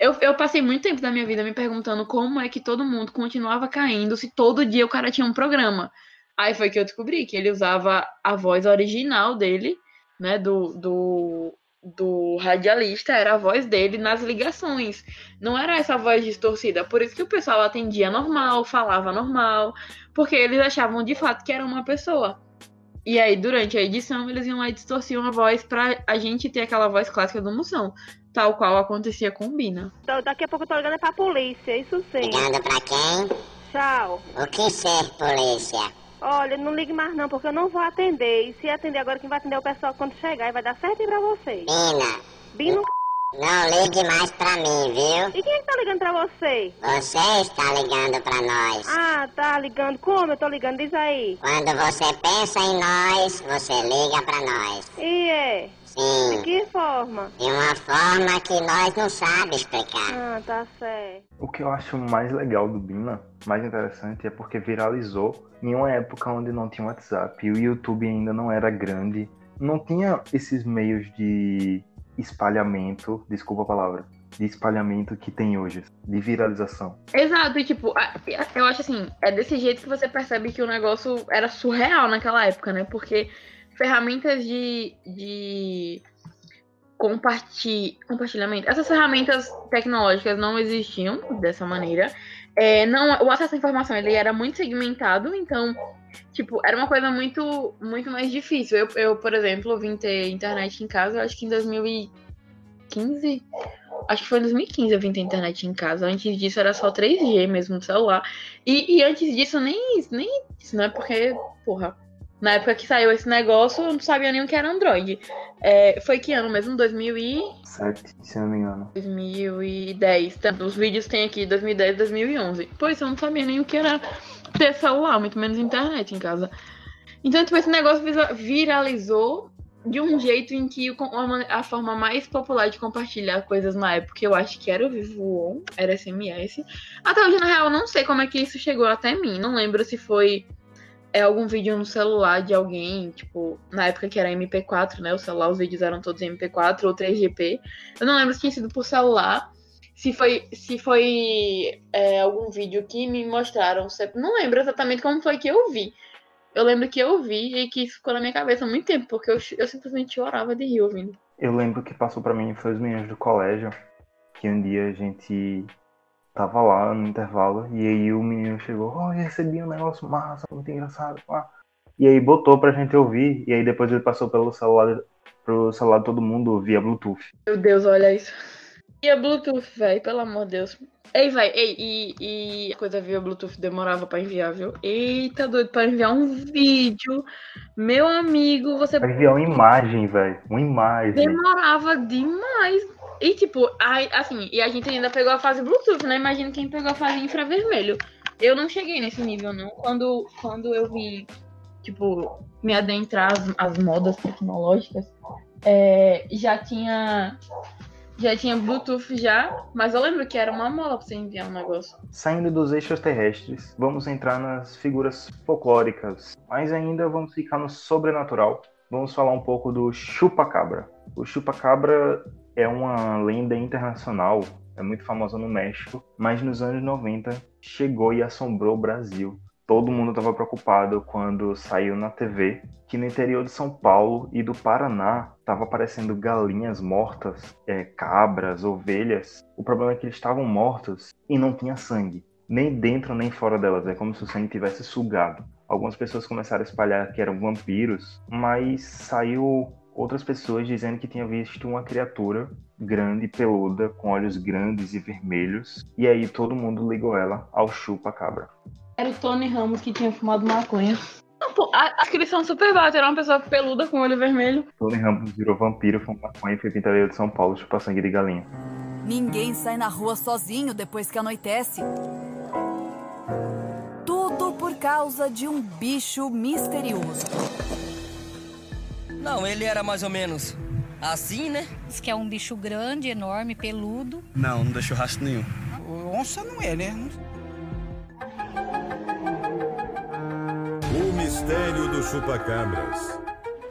Speaker 2: Eu, eu passei muito tempo da minha vida me perguntando como é que todo mundo continuava caindo se todo dia o cara tinha um programa. Aí foi que eu descobri que ele usava a voz original dele, né, do, do, do radialista, era a voz dele nas ligações. Não era essa voz distorcida. Por isso que o pessoal atendia normal, falava normal, porque eles achavam de fato que era uma pessoa. E aí, durante a edição, eles iam lá e distorciam a voz pra a gente ter aquela voz clássica do Moção. Tal qual acontecia com o Bina.
Speaker 21: Então, daqui a pouco eu tô ligando pra polícia, isso sim.
Speaker 22: Ligando pra quem?
Speaker 21: Tchau.
Speaker 22: O que ser polícia?
Speaker 21: Olha, não ligue mais não, porque eu não vou atender. E se atender agora, quem vai atender é o pessoal quando chegar. E vai dar certo pra você.
Speaker 22: Bina,
Speaker 21: Bino...
Speaker 22: não ligue mais pra mim, viu?
Speaker 21: E quem é que tá ligando pra você?
Speaker 22: Você está ligando pra nós.
Speaker 21: Ah, tá ligando. Como eu tô ligando? Diz aí.
Speaker 22: Quando você pensa em nós, você liga pra nós.
Speaker 21: E é?
Speaker 22: Sim.
Speaker 21: De que forma?
Speaker 22: De uma forma que nós não sabemos explicar.
Speaker 21: Ah, tá certo.
Speaker 1: O que eu acho mais legal do Bina, mais interessante, é porque viralizou em uma época onde não tinha WhatsApp e o YouTube ainda não era grande. Não tinha esses meios de espalhamento, desculpa a palavra, de espalhamento que tem hoje, de viralização.
Speaker 2: Exato, e tipo, eu acho assim, é desse jeito que você percebe que o negócio era surreal naquela época, né? Porque ferramentas de, de comparti compartilhamento, essas ferramentas tecnológicas não existiam dessa maneira. É, não, o acesso à informação ele era muito segmentado, então, tipo, era uma coisa muito, muito mais difícil. Eu, eu, por exemplo, vim ter internet em casa, acho que em 2015. Acho que foi em 2015 eu vim ter internet em casa. Antes disso era só 3G mesmo no celular. E, e antes disso nem, nem isso, não é porque, porra, na época que saiu esse negócio, eu não sabia nem o que era Android. É, foi que ano mesmo? 2000 e...
Speaker 1: Se não me engano.
Speaker 2: 2010. Tanto os vídeos tem aqui 2010 2011. Pois eu não sabia nem o que era ter celular, muito menos internet em casa. Então, tipo, esse negócio viralizou de um jeito em que a forma mais popular de compartilhar coisas na época, eu acho que era o Vivo On, era SMS. Até hoje, na real, eu não sei como é que isso chegou até mim. Não lembro se foi é, algum vídeo no celular de alguém, tipo, na época que era MP4, né? O celular, os vídeos eram todos MP4 ou 3GP. Eu não lembro se tinha sido por celular. Se foi, se foi é, algum vídeo que me mostraram. Não lembro exatamente como foi que eu vi. Eu lembro que eu vi e que ficou na minha cabeça há muito tempo, porque eu, eu simplesmente chorava de rir ouvindo.
Speaker 1: Eu lembro que passou pra mim foi os meninos do colégio, que um dia a gente tava lá no intervalo e aí o menino chegou, oh, recebi um negócio massa, muito engraçado. pá." E aí botou pra gente ouvir e aí depois ele passou pelo celular pro celular de todo mundo via Bluetooth.
Speaker 2: Meu Deus, olha isso. E a Bluetooth, velho, pelo amor de Deus. Ei, vai, ei, e, e a coisa via Bluetooth demorava pra enviar, viu? Eita, doido, pra enviar um vídeo. Meu amigo, você
Speaker 1: Vai enviar uma imagem, velho, uma imagem.
Speaker 2: demorava demais. E tipo, ai, assim, e a gente ainda pegou a fase Bluetooth, né? Imagina quem pegou a fase infravermelho. Eu não cheguei nesse nível, não. Quando, quando eu vim, tipo, me adentrar as modas tecnológicas, é, já tinha. Já tinha Bluetooth já, mas eu lembro que era uma mola pra você enviar um negócio.
Speaker 1: Saindo dos eixos terrestres, vamos entrar nas figuras folclóricas, mas ainda vamos ficar no sobrenatural. Vamos falar um pouco do chupa-cabra. O chupa-cabra é uma lenda internacional, é muito famosa no México, mas nos anos 90 chegou e assombrou o Brasil. Todo mundo estava preocupado quando saiu na TV que no interior de São Paulo e do Paraná estava aparecendo galinhas mortas, é, cabras, ovelhas. O problema é que eles estavam mortos e não tinha sangue. nem dentro nem fora delas. É como se o sangue tivesse sugado. Algumas pessoas começaram a espalhar que eram vampiros, mas saiu outras pessoas dizendo que tinha visto uma criatura grande, peluda, com olhos grandes e vermelhos. E aí todo mundo ligou ela ao chupa-cabra.
Speaker 2: Era o Tony Ramos que tinha fumado maconha. Não, pô, a, descrição super bate. Era uma pessoa peluda com olho vermelho.
Speaker 1: Tony Ramos virou vampiro, fumou maconha e foi pintadeiro de São Paulo chupar sangue de galinha.
Speaker 23: Ninguém sai na rua sozinho depois que anoitece. Tudo por causa de um bicho misterioso.
Speaker 24: Não, ele era mais ou menos assim, né?
Speaker 25: Diz que é um bicho grande, enorme, peludo.
Speaker 26: Não, não deixou rastro nenhum.
Speaker 27: Onça não é, né?
Speaker 28: O mistério do chupacabras.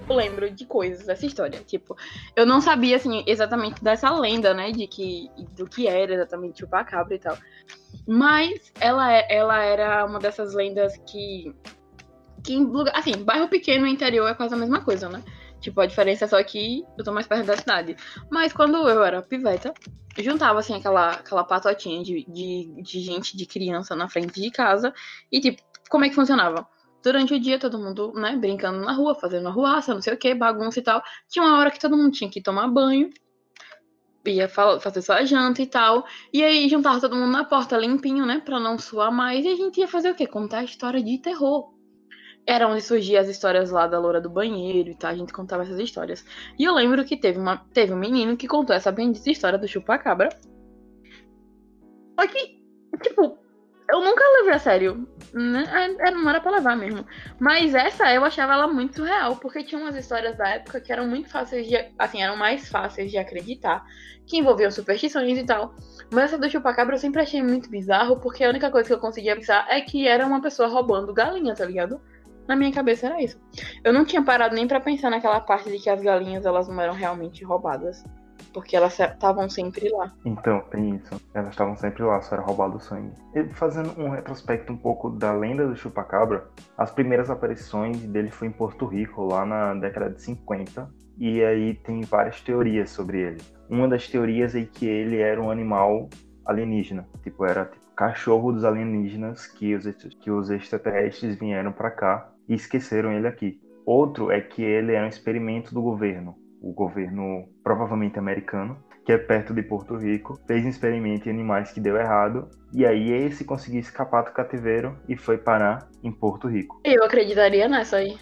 Speaker 2: Eu lembro de coisas dessa história. Tipo, eu não sabia, assim, exatamente dessa lenda, né? De que, do que era exatamente chupacabra e tal. Mas ela, é, ela era uma dessas lendas que. que em lugar, assim, bairro pequeno e interior é quase a mesma coisa, né? Tipo, a diferença é só que eu tô mais perto da cidade. Mas quando eu era piveta, juntava, assim, aquela, aquela patotinha de, de, de gente, de criança na frente de casa. E, tipo, como é que funcionava? Durante o dia, todo mundo, né, brincando na rua, fazendo arruaça, não sei o que, bagunça e tal. Tinha uma hora que todo mundo tinha que tomar banho, ia fazer sua janta e tal. E aí juntava todo mundo na porta limpinho, né, pra não suar mais. E a gente ia fazer o quê? Contar a história de terror. Era onde surgiam as histórias lá da loura do banheiro e tal. A gente contava essas histórias. E eu lembro que teve, uma, teve um menino que contou essa bendita história do chupacabra. Só que, tipo, eu nunca levei a sério. Né? É, não era pra levar mesmo. Mas essa eu achava ela muito surreal, porque tinha umas histórias da época que eram muito fáceis de. Assim, eram mais fáceis de acreditar, que envolviam superstições e tal. Mas essa do chupacabra eu sempre achei muito bizarro, porque a única coisa que eu conseguia pensar é que era uma pessoa roubando galinha, tá ligado? Na minha cabeça era isso. Eu não tinha parado nem para pensar naquela parte de que as galinhas elas não eram realmente roubadas. Porque elas estavam sempre lá.
Speaker 1: Então, tem isso. Elas estavam sempre lá, só era roubado o sangue. E fazendo um retrospecto um pouco da lenda do chupacabra, as primeiras aparições dele foi em Porto Rico, lá na década de 50. E aí tem várias teorias sobre ele. Uma das teorias é que ele era um animal alienígena. Tipo, era tipo, cachorro dos alienígenas que os, que os extraterrestres vieram para cá e esqueceram ele aqui. Outro é que ele é um experimento do governo o governo provavelmente americano, que é perto de Porto Rico, fez um experimento em animais que deu errado, e aí esse conseguiu escapar do cativeiro e foi parar em Porto Rico.
Speaker 2: Eu acreditaria nessa aí.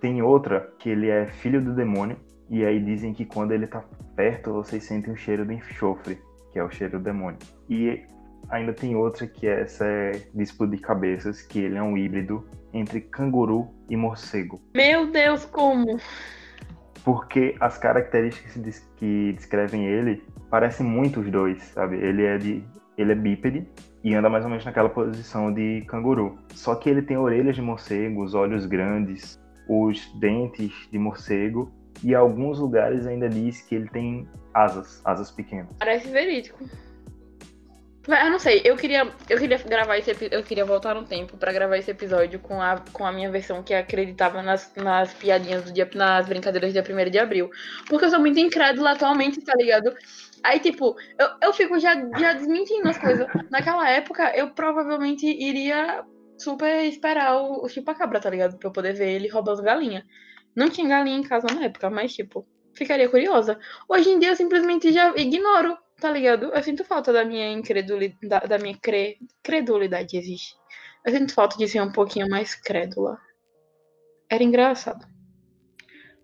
Speaker 1: Tem outra que ele é filho do demônio, e aí dizem que quando ele tá perto, vocês sentem o cheiro de enxofre, que é o cheiro do demônio. E ainda tem outra que é essa é de explodir cabeças, que ele é um híbrido entre canguru e morcego.
Speaker 2: Meu Deus, como?
Speaker 1: porque as características que descrevem ele parecem muito os dois, sabe? Ele é de ele é bípede e anda mais ou menos naquela posição de canguru. Só que ele tem orelhas de morcego, os olhos grandes, os dentes de morcego e alguns lugares ainda diz que ele tem asas, asas pequenas.
Speaker 2: Parece verídico. Eu não sei, eu queria, eu queria gravar esse eu queria voltar no tempo para gravar esse episódio com a, com a minha versão que acreditava nas, nas piadinhas do dia, nas brincadeiras do dia 1 de abril. Porque eu sou muito incrédula atualmente, tá ligado? Aí, tipo, eu, eu fico já, já desmentindo as coisas. Naquela época, eu provavelmente iria super esperar o, o chupacabra, tá ligado? Pra eu poder ver ele roubando galinha. Não tinha galinha em casa na época, mas, tipo, ficaria curiosa. Hoje em dia eu simplesmente já ignoro Tá ligado? Eu sinto falta da minha incredulidade, da, da minha cre, credulidade existe. Eu sinto falta de ser um pouquinho mais crédula. Era engraçado.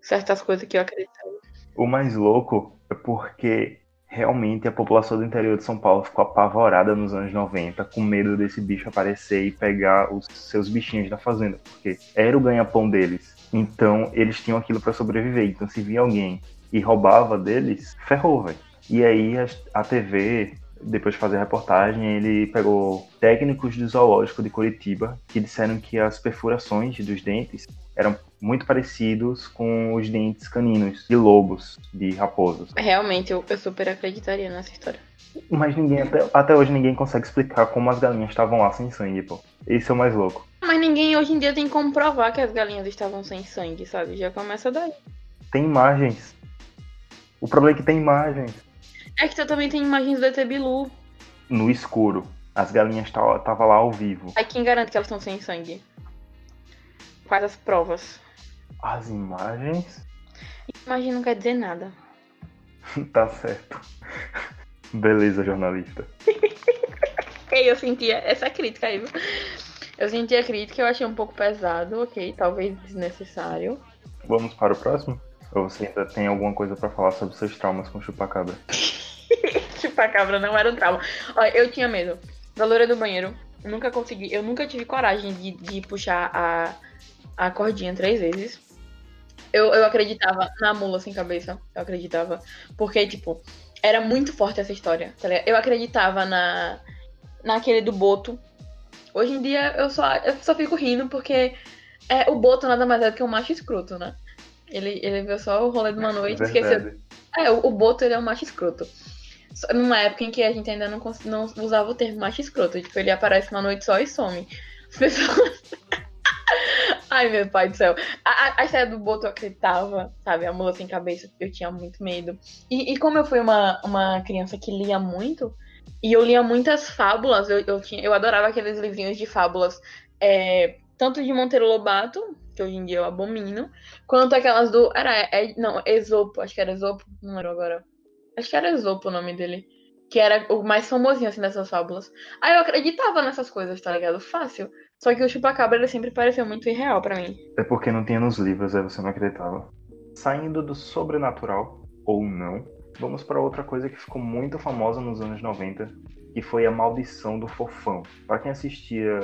Speaker 2: Certas coisas que eu acreditava.
Speaker 1: O mais louco é porque realmente a população do interior de São Paulo ficou apavorada nos anos 90, com medo desse bicho aparecer e pegar os seus bichinhos da fazenda, porque era o ganha-pão deles. Então eles tinham aquilo para sobreviver. Então se via alguém e roubava deles, ferrou, velho. E aí a, TV, depois de fazer a reportagem, ele pegou técnicos do zoológico de Curitiba que disseram que as perfurações dos dentes eram muito parecidos com os dentes caninos de lobos, de raposas.
Speaker 2: Realmente, eu, eu super acreditaria nessa história.
Speaker 1: Mas ninguém, até, até hoje, ninguém consegue explicar como as galinhas estavam lá sem sangue, pô. Esse é o mais louco.
Speaker 2: Mas ninguém hoje em dia tem como provar que as galinhas estavam sem sangue, sabe? Já começa daí.
Speaker 1: Tem imagens. O problema é que tem imagens.
Speaker 2: É que tu também tem imagens do ET Bilu.
Speaker 1: No escuro. As galinhas estavam lá ao vivo.
Speaker 2: Aí quem garante que elas estão sem sangue? Quais as provas?
Speaker 1: As imagens?
Speaker 2: Imagem não quer dizer nada. (laughs)
Speaker 1: tá certo. Beleza, jornalista. (laughs)
Speaker 2: eu sentia essa crítica aí. Eu senti a crítica, eu achei um pouco pesado, ok, talvez desnecessário.
Speaker 1: Vamos para o próximo? Ou você ainda tem alguma coisa para falar sobre seus traumas com chupacabra? (laughs) (laughs)
Speaker 2: chupacabra não era um trauma. Olha, eu tinha medo. Da loura do banheiro, eu nunca consegui, eu nunca tive coragem de, de puxar a, a cordinha três vezes. Eu, eu acreditava na mula sem cabeça. Eu acreditava. Porque, tipo, era muito forte essa história. Tá eu acreditava na naquele do Boto. Hoje em dia eu só, eu só fico rindo porque é, o Boto nada mais é do que um macho escroto, né? Ele, ele viu só o rolê de uma noite e esqueceu. É, o, o Boto ele é um macho escroto. Numa época em que a gente ainda não, não usava o termo macho escroto. Tipo, ele aparece uma noite só e some. As pessoas. (laughs) Ai, meu pai do céu. A, a história do Boto eu acreditava, sabe? A mula sem cabeça, eu tinha muito medo. E, e, como eu fui uma, uma criança que lia muito, e eu lia muitas fábulas, eu, eu, tinha, eu adorava aqueles livrinhos de fábulas, é, tanto de Monteiro Lobato, que hoje em dia eu abomino, quanto aquelas do. Era. É, não, Esopo, acho que era Esopo, não lembro agora. Acho que era Esopo o nome dele. Que era o mais famosinho, assim, dessas fábulas. Aí eu acreditava nessas coisas, tá ligado? Fácil. Só que o chupacabra ele sempre pareceu muito irreal para mim.
Speaker 1: É porque não tinha nos livros, aí você não acreditava. Saindo do sobrenatural, ou não, vamos para outra coisa que ficou muito famosa nos anos 90, que foi a maldição do fofão. Para quem assistia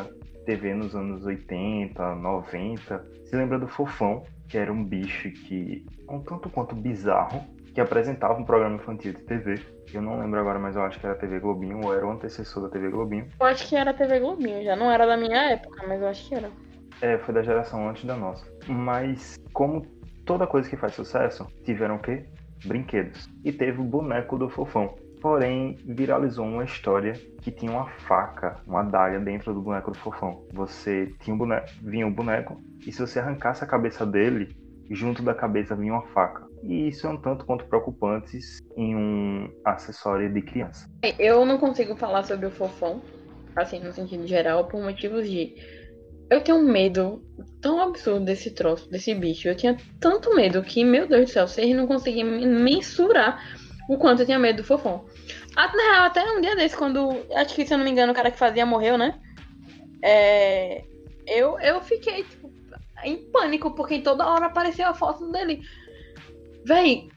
Speaker 1: TV nos anos 80, 90, se lembra do fofão, que era um bicho que um tanto quanto bizarro, que apresentava um programa infantil de TV. Eu não lembro agora, mas eu acho que era TV Globinho ou era o antecessor da TV Globinho.
Speaker 2: Eu acho que era TV Globinho, já não era da minha época, mas eu acho que era.
Speaker 1: É, foi da geração antes da nossa. Mas como toda coisa que faz sucesso, tiveram o quê? Brinquedos. E teve o boneco do fofão. Porém, viralizou uma história que tinha uma faca, uma adaga dentro do boneco do fofão. Você tinha um boneco, vinha um boneco, e se você arrancasse a cabeça dele, junto da cabeça vinha uma faca. E isso é um tanto quanto preocupante em um acessório de criança.
Speaker 2: Eu não consigo falar sobre o fofão, assim, no sentido geral, por motivos de. Eu tenho um medo tão absurdo desse troço, desse bicho. Eu tinha tanto medo que, meu Deus do céu, vocês não conseguiam mensurar o quanto eu tinha medo do fofão. Na real, até um dia desse, quando. Acho que, se eu não me engano, o cara que fazia morreu, né? É, eu, eu fiquei, tipo, em pânico, porque toda hora aparecia a foto dele. Véi,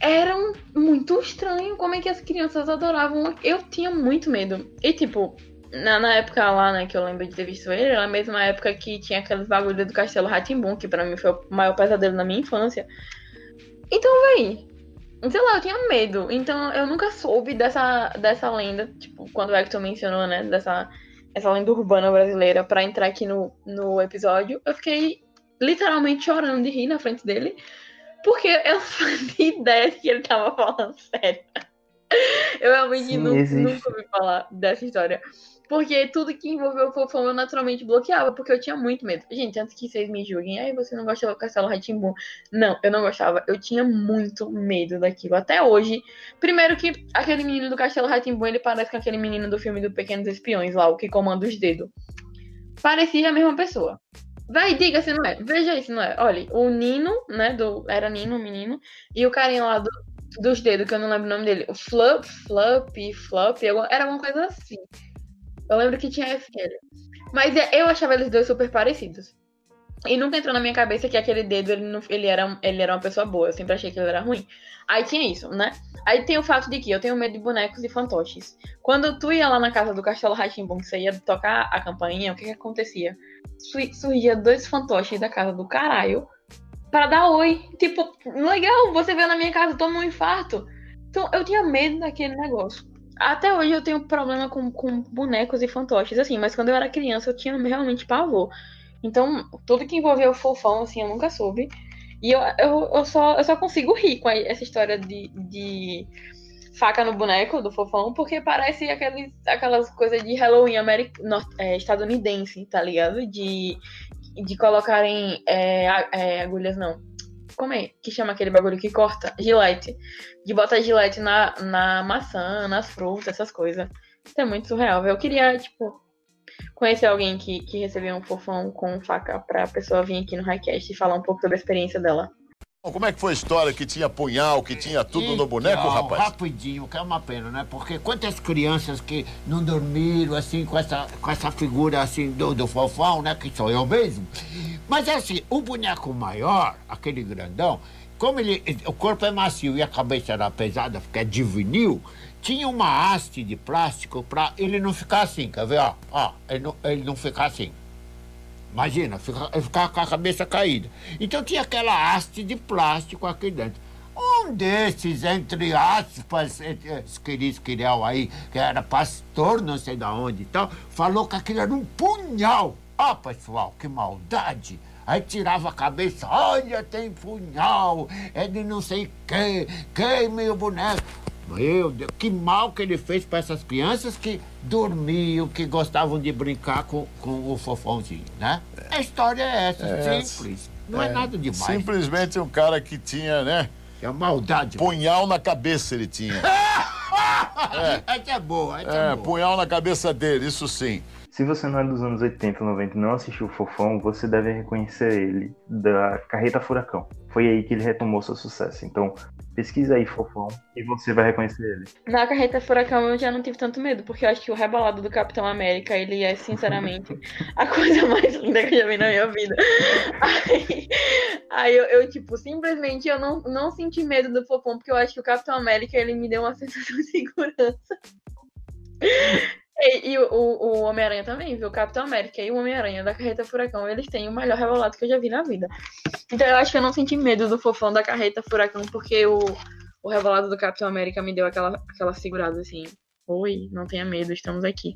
Speaker 2: era muito estranho como é que as crianças adoravam. Eu tinha muito medo. E tipo, na, na época lá, né, que eu lembro de ter visto ele, era a mesma época que tinha aqueles bagulho do Castelo Ratimbun, que para mim foi o maior pesadelo na minha infância. Então, véi, sei lá, eu tinha medo. Então eu nunca soube dessa, dessa lenda, tipo, quando o Hector mencionou, né, dessa essa lenda urbana brasileira para entrar aqui no, no episódio, eu fiquei literalmente chorando de rir na frente dele, porque eu não (laughs) fazia ideia que ele tava falando sério. Eu realmente Sim, nunca, nunca ouvi falar dessa história. Porque tudo que envolveu o fofão eu naturalmente bloqueava, porque eu tinha muito medo. Gente, antes que vocês me julguem, aí você não gostava do Castelo Ratimbun. Não, eu não gostava. Eu tinha muito medo daquilo. Até hoje. Primeiro que aquele menino do Castelo Ratimbun, ele parece com aquele menino do filme do Pequenos Espiões lá, o que comanda os dedos. Parecia a mesma pessoa. Vai, diga se não é. Veja isso, não é. Olha, o Nino, né, do... Era Nino, o menino. E o carinha lá do, dos dedos, que eu não lembro o nome dele. O Flup, Flup, Flup, era alguma coisa assim. Eu lembro que tinha FL. Mas é, eu achava eles dois super parecidos. E nunca entrou na minha cabeça que aquele dedo ele, não, ele, era, ele era uma pessoa boa. Eu sempre achei que ele era ruim. Aí tinha isso, né? Aí tem o fato de que eu tenho medo de bonecos e fantoches. Quando tu ia lá na casa do Castelo Ratimbun, que você ia tocar a campainha, o que que acontecia? Surgia dois fantoches da casa do caralho para dar oi. Tipo, legal, você veio na minha casa, toma um infarto. Então eu tinha medo daquele negócio. Até hoje eu tenho problema com, com bonecos e fantoches, assim, mas quando eu era criança eu tinha realmente pavor. Então, tudo que envolvia o fofão, assim, eu nunca soube. E eu, eu, eu, só, eu só consigo rir com essa história de, de faca no boneco do fofão, porque parece aqueles, aquelas coisas de Halloween americ... é, estadunidense, tá ligado? De, de colocarem é, é, agulhas, não como é que chama aquele bagulho que corta? Gilete. De botar gilete na, na maçã, nas frutas, essas coisas. Isso é muito surreal. Eu queria, tipo, conhecer alguém que, que recebeu um fofão com faca pra pessoa vir aqui no Highcast e falar um pouco sobre a experiência dela.
Speaker 29: Como é que foi a história que tinha punhal, que tinha tudo no boneco,
Speaker 30: Então,
Speaker 29: rapaz?
Speaker 30: Rapidinho, que é uma pena, né? Porque quantas crianças que não dormiram assim com essa, com essa figura assim do, do fofão, né? Que sou eu mesmo. Mas assim, o boneco maior, aquele grandão, como ele, o corpo é macio e a cabeça era pesada, porque é de vinil, tinha uma haste de plástico pra ele não ficar assim, quer ver? Ó, ó ele, não, ele não ficar assim. Imagina, ficar, ficar com a cabeça caída. Então tinha aquela haste de plástico aqui dentro. Um desses, entre aspas, esquirel aí, que era pastor, não sei de onde e tal, falou que aquilo era um punhal. Ah, pessoal, que maldade! Aí tirava a cabeça, olha, tem punhal, é de não sei quê, queime o boneco. Meu Deus, que mal que ele fez para essas crianças que dormiam, que gostavam de brincar com, com o fofãozinho, né? A história é essa,
Speaker 29: É,
Speaker 30: simples. Não é,
Speaker 29: é,
Speaker 30: nada demais.
Speaker 29: Simplesmente um cara que tinha, né?
Speaker 30: É maldade.
Speaker 29: Punhal na cabeça ele tinha. (laughs)
Speaker 30: Essa é boa, essa
Speaker 29: É,
Speaker 30: é boa.
Speaker 29: punhal na cabeça dele, isso sim.
Speaker 1: Se você não é dos anos 80 ou 90 e não assistiu o Fofão, você deve reconhecer ele da Carreta Furacão. Foi aí que ele retomou seu sucesso. Então, pesquisa aí Fofão e você vai reconhecer ele.
Speaker 2: Na carreta furacão eu já não tive tanto medo, porque eu acho que o rebolado do Capitão América, ele é, sinceramente, (laughs) a coisa mais linda que eu já vi na minha vida. Aí, aí eu, eu, tipo, simplesmente eu não, não senti medo do Fofão, porque eu acho que o Capitão América, ele me deu uma sensação de segurança. E, e o, o Homem-Aranha também, viu? O Capitão América e o Homem-Aranha da Carreta Furacão, eles têm o melhor rebolado que eu já vi na vida. Então eu acho que eu não senti medo do fofão da Carreta Furacão, porque o, o rebolado do Capitão América me deu aquela, aquela segurada assim. Oi, não tenha medo, estamos aqui.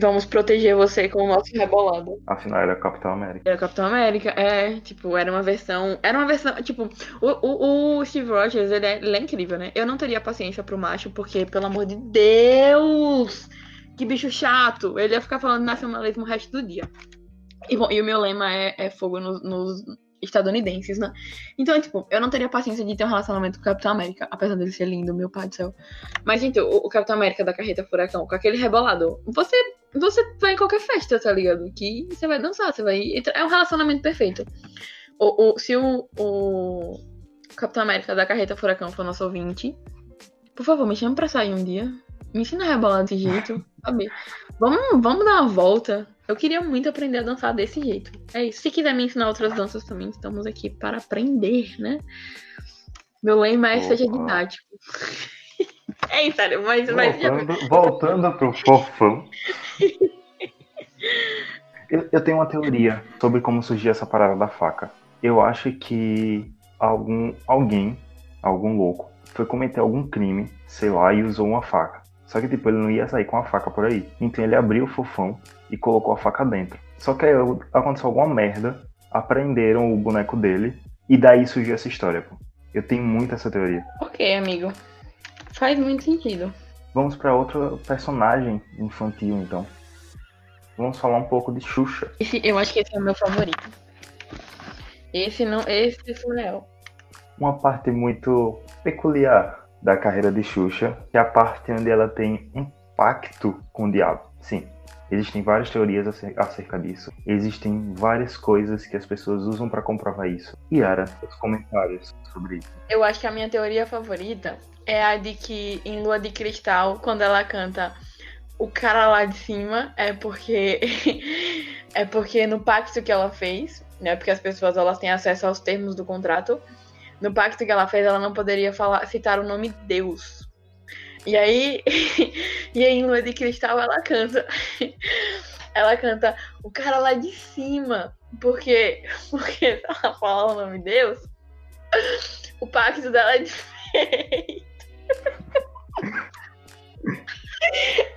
Speaker 2: Vamos proteger você com o nosso rebolado.
Speaker 1: Afinal, era o Capitão América.
Speaker 2: Era o Capitão América, é, tipo, era uma versão. Era uma versão. Tipo, o, o, o Steve Rogers, ele é, ele é incrível, né? Eu não teria paciência pro macho, porque, pelo amor de Deus! Que bicho chato! Ele ia ficar falando nacionalismo o resto do dia. E, bom, e o meu lema é, é fogo nos, nos estadunidenses, né? Então, tipo, eu não teria paciência de ter um relacionamento com o Capitão América, apesar dele ser lindo, meu pai do céu. Mas, gente, o, o Capitão América da Carreta Furacão, com aquele rebolado, você, você vai em qualquer festa, tá ligado? Que você vai dançar, você vai. É um relacionamento perfeito. O, o, se o, o Capitão América da Carreta Furacão for nosso ouvinte, por favor, me chame pra sair um dia. Me ensina a rebolar desse jeito, sabe? Vamos, vamos dar uma volta. Eu queria muito aprender a dançar desse jeito. É isso. Se quiser me ensinar outras danças também, estamos aqui para aprender, né? Meu lema é seja didático. (laughs) É isso, sério, mas, mas
Speaker 1: Voltando, voltando pro Fofão. Eu, eu tenho uma teoria sobre como surgiu essa parada da faca. Eu acho que algum, alguém, algum louco, foi cometer algum crime, sei lá, e usou uma faca. Só que, tipo, ele não ia sair com a faca por aí. Então ele abriu o fofão e colocou a faca dentro. Só que aí aconteceu alguma merda, aprenderam o boneco dele, e daí surgiu essa história, pô. Eu tenho muito essa teoria.
Speaker 2: Ok, amigo. Faz muito sentido.
Speaker 1: Vamos pra outro personagem infantil, então. Vamos falar um pouco de Xuxa.
Speaker 2: Esse, eu acho que esse é o meu favorito. Esse não. Esse é surreal.
Speaker 1: Uma parte muito peculiar da carreira de Xuxa, que é a parte onde ela tem um pacto com o diabo. Sim, existem várias teorias acer- acerca disso. Existem várias coisas que as pessoas usam pra comprovar isso. Yara, os comentários sobre isso.
Speaker 2: Eu acho que a minha teoria favorita é a de que em Lua de Cristal, quando ela canta o cara lá de cima, é porque (laughs) é porque no pacto que ela fez, né? Porque as pessoas elas têm acesso aos termos do contrato. No pacto que ela fez, ela não poderia falar, citar o nome Deus. E aí, (laughs) e aí em Lua de Cristal ela canta. (laughs) Ela canta o cara lá de cima. Porque, (laughs) porque ela falar o nome Deus, o pacto dela é diferente.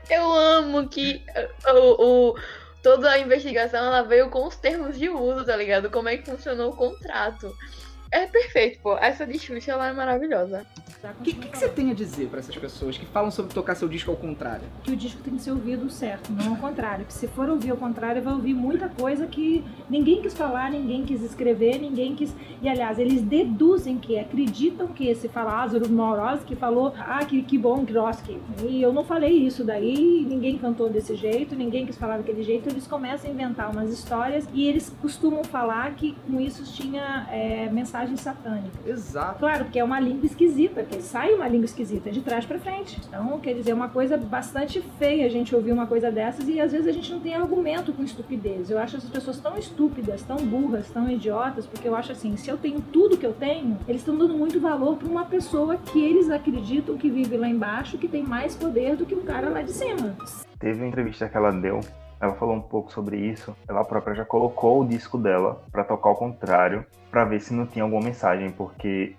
Speaker 2: Eu amo que o, o- toda a investigação ela veio com os termos de uso, tá ligado? Como é que funcionou o contrato. É perfeito, pô. Essa de Xuxa ela é maravilhosa.
Speaker 31: O que, que, que você tem a dizer para essas pessoas que falam sobre tocar seu disco ao contrário?
Speaker 32: Que o disco tem que ser ouvido certo, não ao contrário. Porque se for ouvir ao contrário, vai ouvir muita coisa que ninguém quis falar, ninguém quis escrever, ninguém quis. E aliás, eles deduzem que, acreditam que esse fala Lázaro Moroz que falou, ah, que, que bom, Groski. E eu não falei isso daí, ninguém cantou desse jeito, ninguém quis falar daquele jeito. Eles começam a inventar umas histórias e eles costumam falar que com isso tinha é, mensagem satânica.
Speaker 31: Exato.
Speaker 32: Claro, porque é uma língua esquisita, porque sai uma língua esquisita de trás para frente. Então, quer dizer, é uma coisa bastante feia a gente ouvir uma coisa dessas e às vezes a gente não tem argumento com estupidez. Eu acho essas pessoas tão estúpidas, tão burras, tão idiotas, porque eu acho assim, se eu tenho tudo que eu tenho, eles estão dando muito valor para uma pessoa que eles acreditam que vive lá embaixo, que tem mais poder do que um cara lá de cima.
Speaker 1: Teve uma entrevista que ela deu ela falou um pouco sobre isso. Ela própria já colocou o disco dela para tocar ao contrário, para ver se não tinha alguma mensagem, porque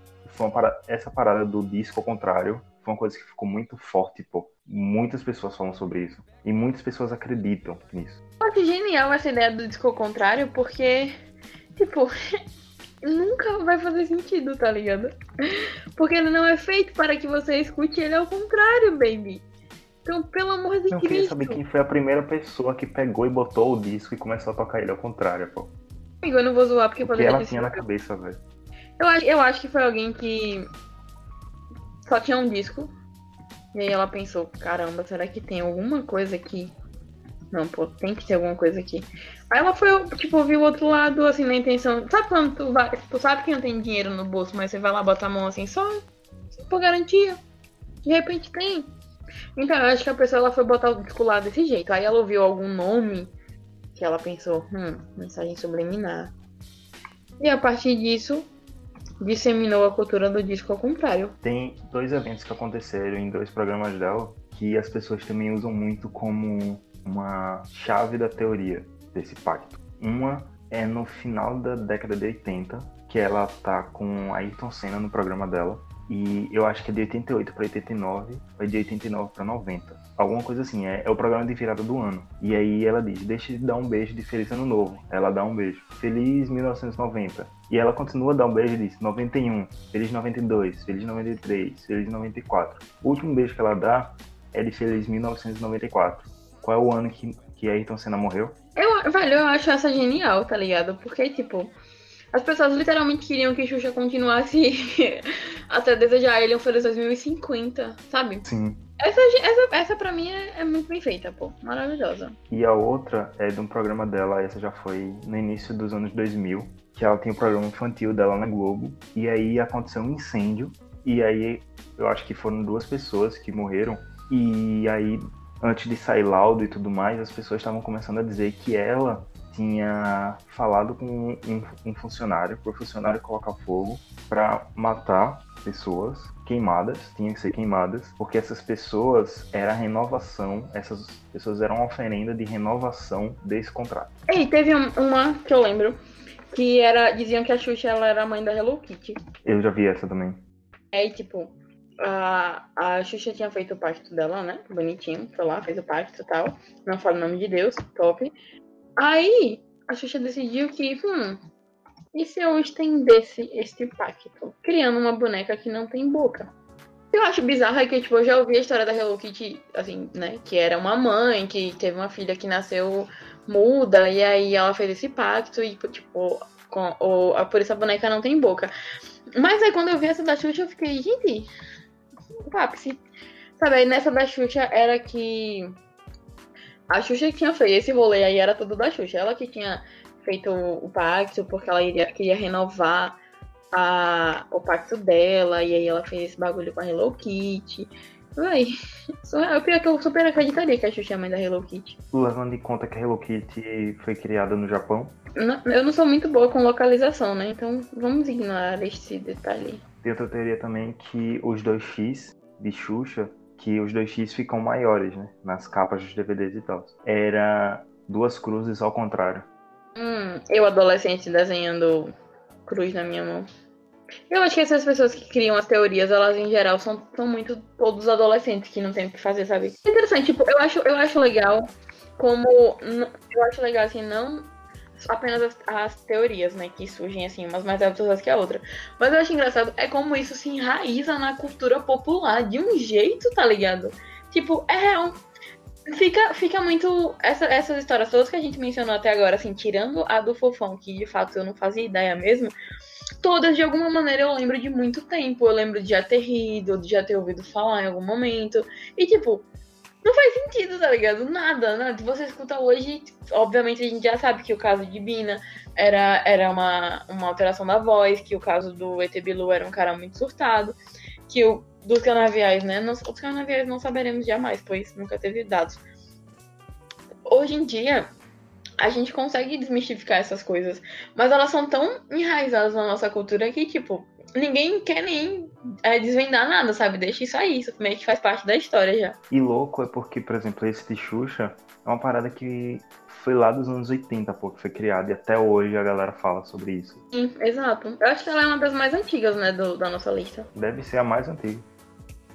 Speaker 1: parada, essa parada do disco ao contrário foi uma coisa que ficou muito forte, pô. Muitas pessoas falam sobre isso. E muitas pessoas acreditam nisso.
Speaker 2: Eu acho genial essa ideia do disco ao contrário, porque, tipo, (laughs) nunca vai fazer sentido, tá ligado? Porque ele não é feito para que você escute ele ao contrário, baby. Então, pelo amor de
Speaker 1: Eu
Speaker 2: Cristo.
Speaker 1: queria saber quem foi a primeira pessoa que pegou e botou o disco e começou a tocar ele ao contrário, pô.
Speaker 2: Amigo, eu não vou zoar porque
Speaker 1: O que ela tinha na cabeça, velho.
Speaker 2: Eu acho, eu acho que foi alguém que só tinha um disco. E aí ela pensou, caramba, será que tem alguma coisa aqui? Não, pô, tem que ter alguma coisa aqui. Aí ela foi, tipo, ouvir o outro lado, assim, na intenção. Sabe quando tu vai. Tu sabe que não tem dinheiro no bolso, mas você vai lá botar a mão assim, só por garantia. De repente tem. Então, eu acho que a pessoa ela foi botar o disco lá desse jeito. Aí ela ouviu algum nome que ela pensou, hum, mensagem subliminar. E a partir disso, disseminou a cultura do disco ao contrário.
Speaker 1: Tem dois eventos que aconteceram em dois programas dela que as pessoas também usam muito como uma chave da teoria desse pacto. Uma é no final da década de 80, que ela tá com Ayrton Senna no programa dela. E eu acho que é de 88 para 89, ou é de 89 para 90. Alguma coisa assim, é, é o programa de virada do ano. E aí ela diz: Deixa de dar um beijo de Feliz Ano Novo. Ela dá um beijo. Feliz 1990. E ela continua a dar um beijo e diz: 91, Feliz 92, Feliz 93, Feliz 94. O último beijo que ela dá é de Feliz 1994. Qual é o ano que, que Ayrton Senna morreu?
Speaker 2: Eu, velho, eu acho essa genial, tá ligado? Porque, tipo, as pessoas literalmente queriam que Xuxa continuasse (laughs) até desejar ele um feliz 2050, sabe?
Speaker 1: Sim.
Speaker 2: Essa, essa, essa pra mim é, é muito bem feita, pô. Maravilhosa.
Speaker 1: E a outra é de um programa dela, essa já foi no início dos anos 2000, que ela tem um programa infantil dela na Globo, e aí aconteceu um incêndio, e aí eu acho que foram duas pessoas que morreram, e aí antes de sair laudo e tudo mais, as pessoas estavam começando a dizer que ela tinha falado com um, um funcionário, para o funcionário colocar fogo para matar pessoas queimadas, tinham que ser queimadas, porque essas pessoas era renovação, essas pessoas eram oferenda de renovação desse contrato.
Speaker 2: E teve um- uma que eu lembro, que era. Diziam que a Xuxa ela era a mãe da Hello Kitty.
Speaker 1: Eu já vi essa também.
Speaker 2: Aí, tipo, a, a Xuxa tinha feito o pacto dela, né? Bonitinho, foi lá, fez o pacto e tal. Não fala o nome de Deus, top. Aí, a Xuxa decidiu que, hum, e se eu estendesse este pacto? Criando uma boneca que não tem boca. O que eu acho bizarro é que, tipo, eu já ouvi a história da Hello Kitty, assim, né? Que era uma mãe que teve uma filha que nasceu muda, e aí ela fez esse pacto e, tipo, com, o, a- por isso a boneca não tem boca. Mas aí quando eu vi essa da Xuxa, eu fiquei, gente, o ápice. Sabe, aí nessa da Xuxa era que a Xuxa que tinha feito esse rolê aí era tudo da Xuxa. Ela que tinha feito o, pacto porque ela iria, queria renovar a, o pacto dela. E aí ela fez esse bagulho com a Hello Kitty. Véi, é o pior que eu super acreditaria que a Xuxa é a mãe da Hello Kitty.
Speaker 1: Levando em conta que a Hello Kitty foi criada no Japão,
Speaker 2: Não- eu não sou muito boa com localização, né? Então vamos ignorar este detalhe.
Speaker 1: tem outra teoria também que os 2x de Xuxa, que os 2x ficam maiores, né? Nas capas dos DVDs e tal. Era duas cruzes ao contrário.
Speaker 2: Hum, eu adolescente desenhando cruz na minha mão. Eu acho que essas pessoas que criam as teorias, elas em geral são, são muito todos adolescentes que não tem o que fazer, sabe? É interessante, tipo, eu acho, eu acho legal como. Eu acho legal assim, não apenas as, as, teorias, né, que surgem assim, umas mais absurdas que a outra. Mas eu acho engraçado é como isso se enraiza na cultura popular de um jeito, tá ligado? Tipo, é real. Fica, fica muito. Essa, essas histórias todas que a gente mencionou até agora, assim, tirando a do fofão, que de fato eu não fazia ideia mesmo, todas de alguma maneira eu lembro de muito tempo. Eu lembro de já ter rido, de já ter ouvido falar em algum momento. E tipo, não faz sentido, tá ligado? Nada, nada. Se você escuta hoje, obviamente a gente já sabe que o caso de Bina era, era uma, uma alteração da voz, que o caso do ET Bilu era um cara muito surtado, que o dos canaviais, né? Nos, os canaviais não saberemos jamais, pois nunca teve dados. Hoje em dia, a gente consegue desmistificar essas coisas, mas elas são tão enraizadas na nossa cultura que, tipo, ninguém quer nem é, desvendar nada, sabe? Deixa isso aí, isso meio que faz parte da história já.
Speaker 1: E louco é porque, por exemplo, esse de Xuxa é uma parada que foi lá dos anos 80, pô, que foi criada, e até hoje a galera fala sobre isso.
Speaker 2: Sim, exato. Eu acho que ela é uma das mais antigas, né, do, da nossa lista.
Speaker 1: Deve ser a mais antiga.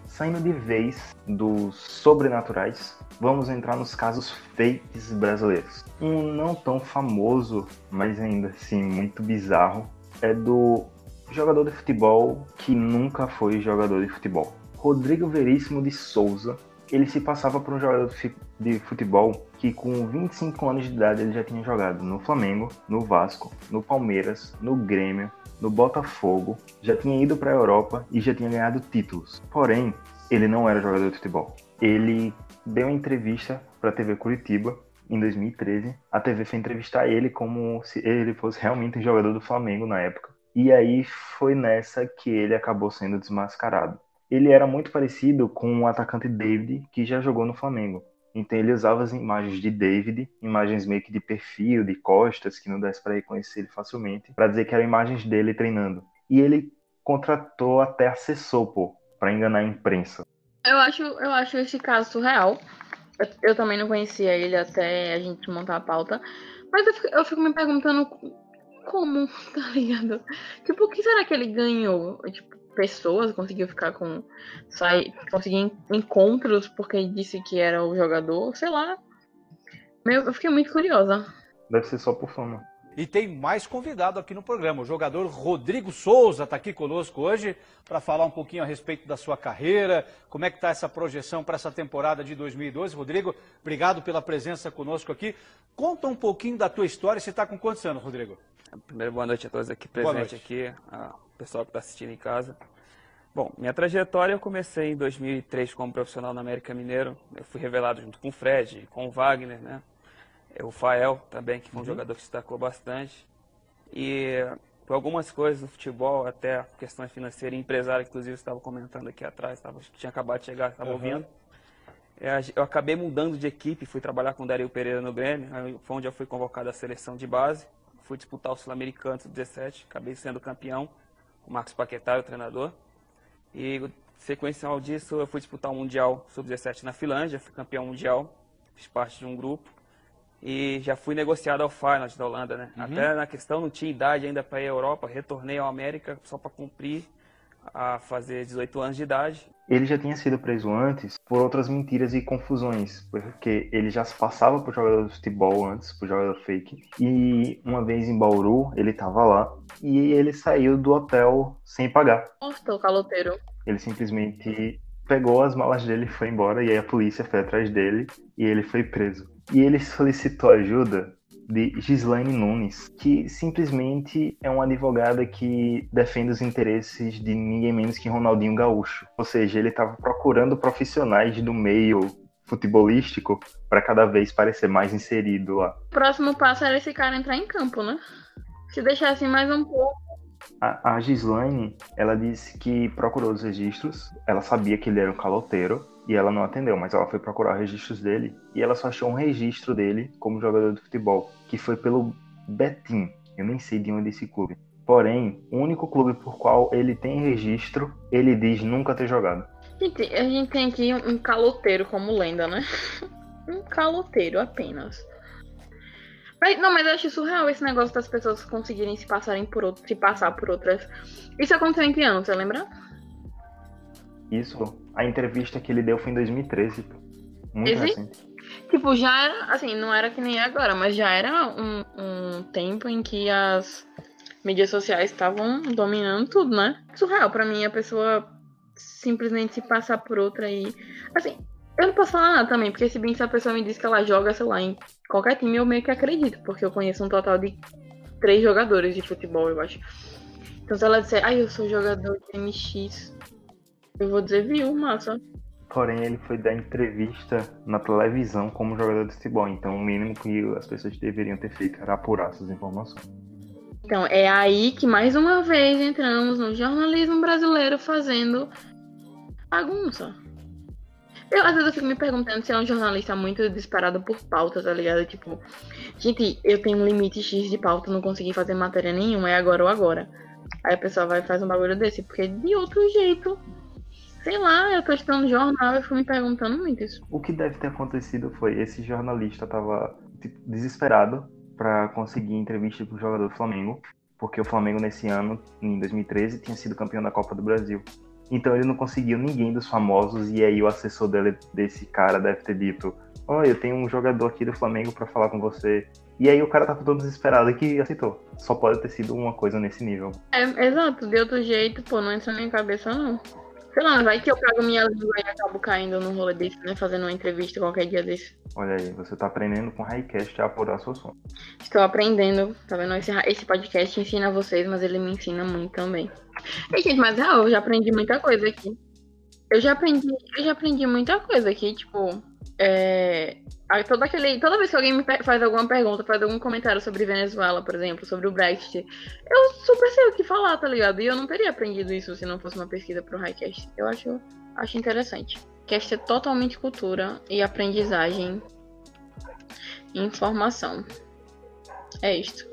Speaker 1: Saindo de vez dos sobrenaturais, vamos entrar nos casos fakes brasileiros. Um não tão famoso, mas ainda assim muito bizarro, é do jogador de futebol que nunca foi jogador de futebol. Rodrigo Veríssimo de Souza ele se passava por um jogador de futebol que com 25 anos de idade ele já tinha jogado no Flamengo, no Vasco, no Palmeiras, no Grêmio, no Botafogo, já tinha ido para a Europa e já tinha ganhado títulos. Porém, ele não era jogador de futebol. Ele deu uma entrevista para a TV Curitiba em 2013. A TV foi entrevistar ele como se ele fosse realmente um jogador do Flamengo na época. E aí foi nessa que ele acabou sendo desmascarado ele era muito parecido com o atacante David, que já jogou no Flamengo. Então ele usava as imagens de David, imagens meio que de perfil, de costas, que não desse para reconhecer ele facilmente, para dizer que eram imagens dele treinando. E ele contratou até assessor, pô, para enganar a imprensa.
Speaker 2: Eu acho, eu acho esse caso surreal. Eu, eu, também não conhecia ele até a gente montar a pauta. Mas eu fico, eu fico me perguntando como, (laughs) tá ligado? Tipo, o que será que ele ganhou? Tipo, pessoas, conseguiu ficar com. Sair, conseguir encontros porque ele disse que era o jogador, sei lá. Eu fiquei muito curiosa.
Speaker 1: Deve ser só por fama.
Speaker 33: E tem mais convidado aqui no programa. O jogador Rodrigo Souza está aqui conosco hoje para falar um pouquinho a respeito da sua carreira, como é que está essa projeção para essa temporada de 2012. Rodrigo, obrigado pela presença conosco aqui. Conta um pouquinho da tua história. Você está com quantos anos, Rodrigo?
Speaker 34: Primeiro, boa noite a todos aqui presentes aqui, a pessoal que está assistindo em casa. Bom, minha trajetória eu comecei em 2003 como profissional na América Mineiro. Eu fui revelado junto com o Fred, com o Wagner, né? O Fael também, que foi um uhum. jogador que se destacou bastante. E por algumas coisas no futebol, até questões financeiras, empresário, inclusive, estava comentando aqui atrás, tava, tinha acabado de chegar, estava uhum. ouvindo. É, eu acabei mudando de equipe, fui trabalhar com o Dario Pereira no Grêmio, foi onde eu fui convocado à seleção de base. Fui disputar o Sul-Americano 17, acabei sendo campeão, o Marcos Paquetá, o treinador. E sequencial disso, eu fui disputar o um Mundial Sub-17 na Finlândia, fui campeão mundial, fiz parte de um grupo. E já fui negociado ao Feyenoord da Holanda, né? Uhum. Até na questão não tinha idade ainda para ir à Europa, retornei ao América só para cumprir a fazer 18 anos de idade.
Speaker 1: Ele já tinha sido preso antes por outras mentiras e confusões, porque ele já se passava por jogador de futebol antes, por jogador fake. E uma vez em Bauru, ele estava lá e ele saiu do hotel sem pagar.
Speaker 2: Nossa, o caloteiro.
Speaker 1: Ele simplesmente pegou as malas dele e foi embora, e aí a polícia foi atrás dele e ele foi preso. E ele solicitou ajuda de Gislaine Nunes, que simplesmente é uma advogada que defende os interesses de ninguém menos que Ronaldinho Gaúcho. Ou seja, ele estava procurando profissionais do meio futebolístico para cada vez parecer mais inserido lá.
Speaker 2: O próximo passo era esse cara entrar em campo, né? Se deixasse mais um pouco.
Speaker 1: A, a Gislaine, ela disse que procurou os registros, ela sabia que ele era um caloteiro, e ela não atendeu, mas ela foi procurar registros dele e ela só achou um registro dele como jogador de futebol, que foi pelo Betim. Eu nem sei de onde é esse clube. Porém, o único clube por qual ele tem registro, ele diz nunca ter jogado.
Speaker 2: A gente tem aqui um caloteiro como lenda, né? (laughs) um caloteiro apenas. Mas, não, mas eu acho surreal esse negócio das pessoas conseguirem se passarem por outro, se passar por outras. Isso aconteceu em você lembra?
Speaker 1: Isso, a entrevista que ele deu foi em 2013. Muito Existe? recente.
Speaker 2: Tipo, já era, assim, não era que nem agora, mas já era um, um tempo em que as mídias sociais estavam dominando tudo, né? Surreal para mim a pessoa simplesmente se passar por outra e assim, eu não posso falar nada também, porque se bem que a pessoa me diz que ela joga, sei lá, em qualquer time, eu meio que acredito, porque eu conheço um total de três jogadores de futebol, eu acho. Então se ela disser, ai, eu sou jogador de MX, eu vou dizer, viu, massa.
Speaker 1: Porém, ele foi dar entrevista na televisão como jogador de futebol, então o mínimo que as pessoas deveriam ter feito era apurar essas informações.
Speaker 2: Então, é aí que mais uma vez entramos no jornalismo brasileiro fazendo bagunça. Eu, às vezes eu fico me perguntando se é um jornalista muito disparado por pauta, tá ligado? Tipo, gente, eu tenho um limite X de pauta, não consegui fazer matéria nenhuma, é agora ou agora. Aí a pessoa vai e faz um bagulho desse, porque de outro jeito, sei lá, eu tô estudando jornal e fico me perguntando muito isso.
Speaker 1: O que deve ter acontecido foi, esse jornalista tava tipo, desesperado para conseguir entrevista com o jogador do Flamengo, porque o Flamengo nesse ano, em 2013, tinha sido campeão da Copa do Brasil. Então ele não conseguiu ninguém dos famosos e aí o assessor dele, desse cara deve ter dito: "Olha, eu tenho um jogador aqui do Flamengo para falar com você". E aí o cara tava todo desesperado que aceitou. Só pode ter sido uma coisa nesse nível.
Speaker 2: É, exato, de outro jeito, pô, não entra na minha cabeça não. Sei lá, vai que eu pego minha língua e acabo caindo num rolê desse, né? Fazendo uma entrevista qualquer dia desse.
Speaker 1: Olha aí, você tá aprendendo com o Highcast a apurar seu som.
Speaker 2: Estou aprendendo, tá vendo? Esse, esse podcast ensina vocês, mas ele me ensina muito também. E, gente, mas real, eu já aprendi muita coisa aqui. Eu já aprendi, eu já aprendi muita coisa aqui, tipo. É, todo aquele, toda vez que alguém me faz alguma pergunta, faz algum comentário sobre Venezuela, por exemplo, sobre o Brexit, eu super sei o que falar, tá ligado? E eu não teria aprendido isso se não fosse uma pesquisa pro Highcast. Eu acho, acho interessante. Cast é totalmente cultura e aprendizagem informação. É isto.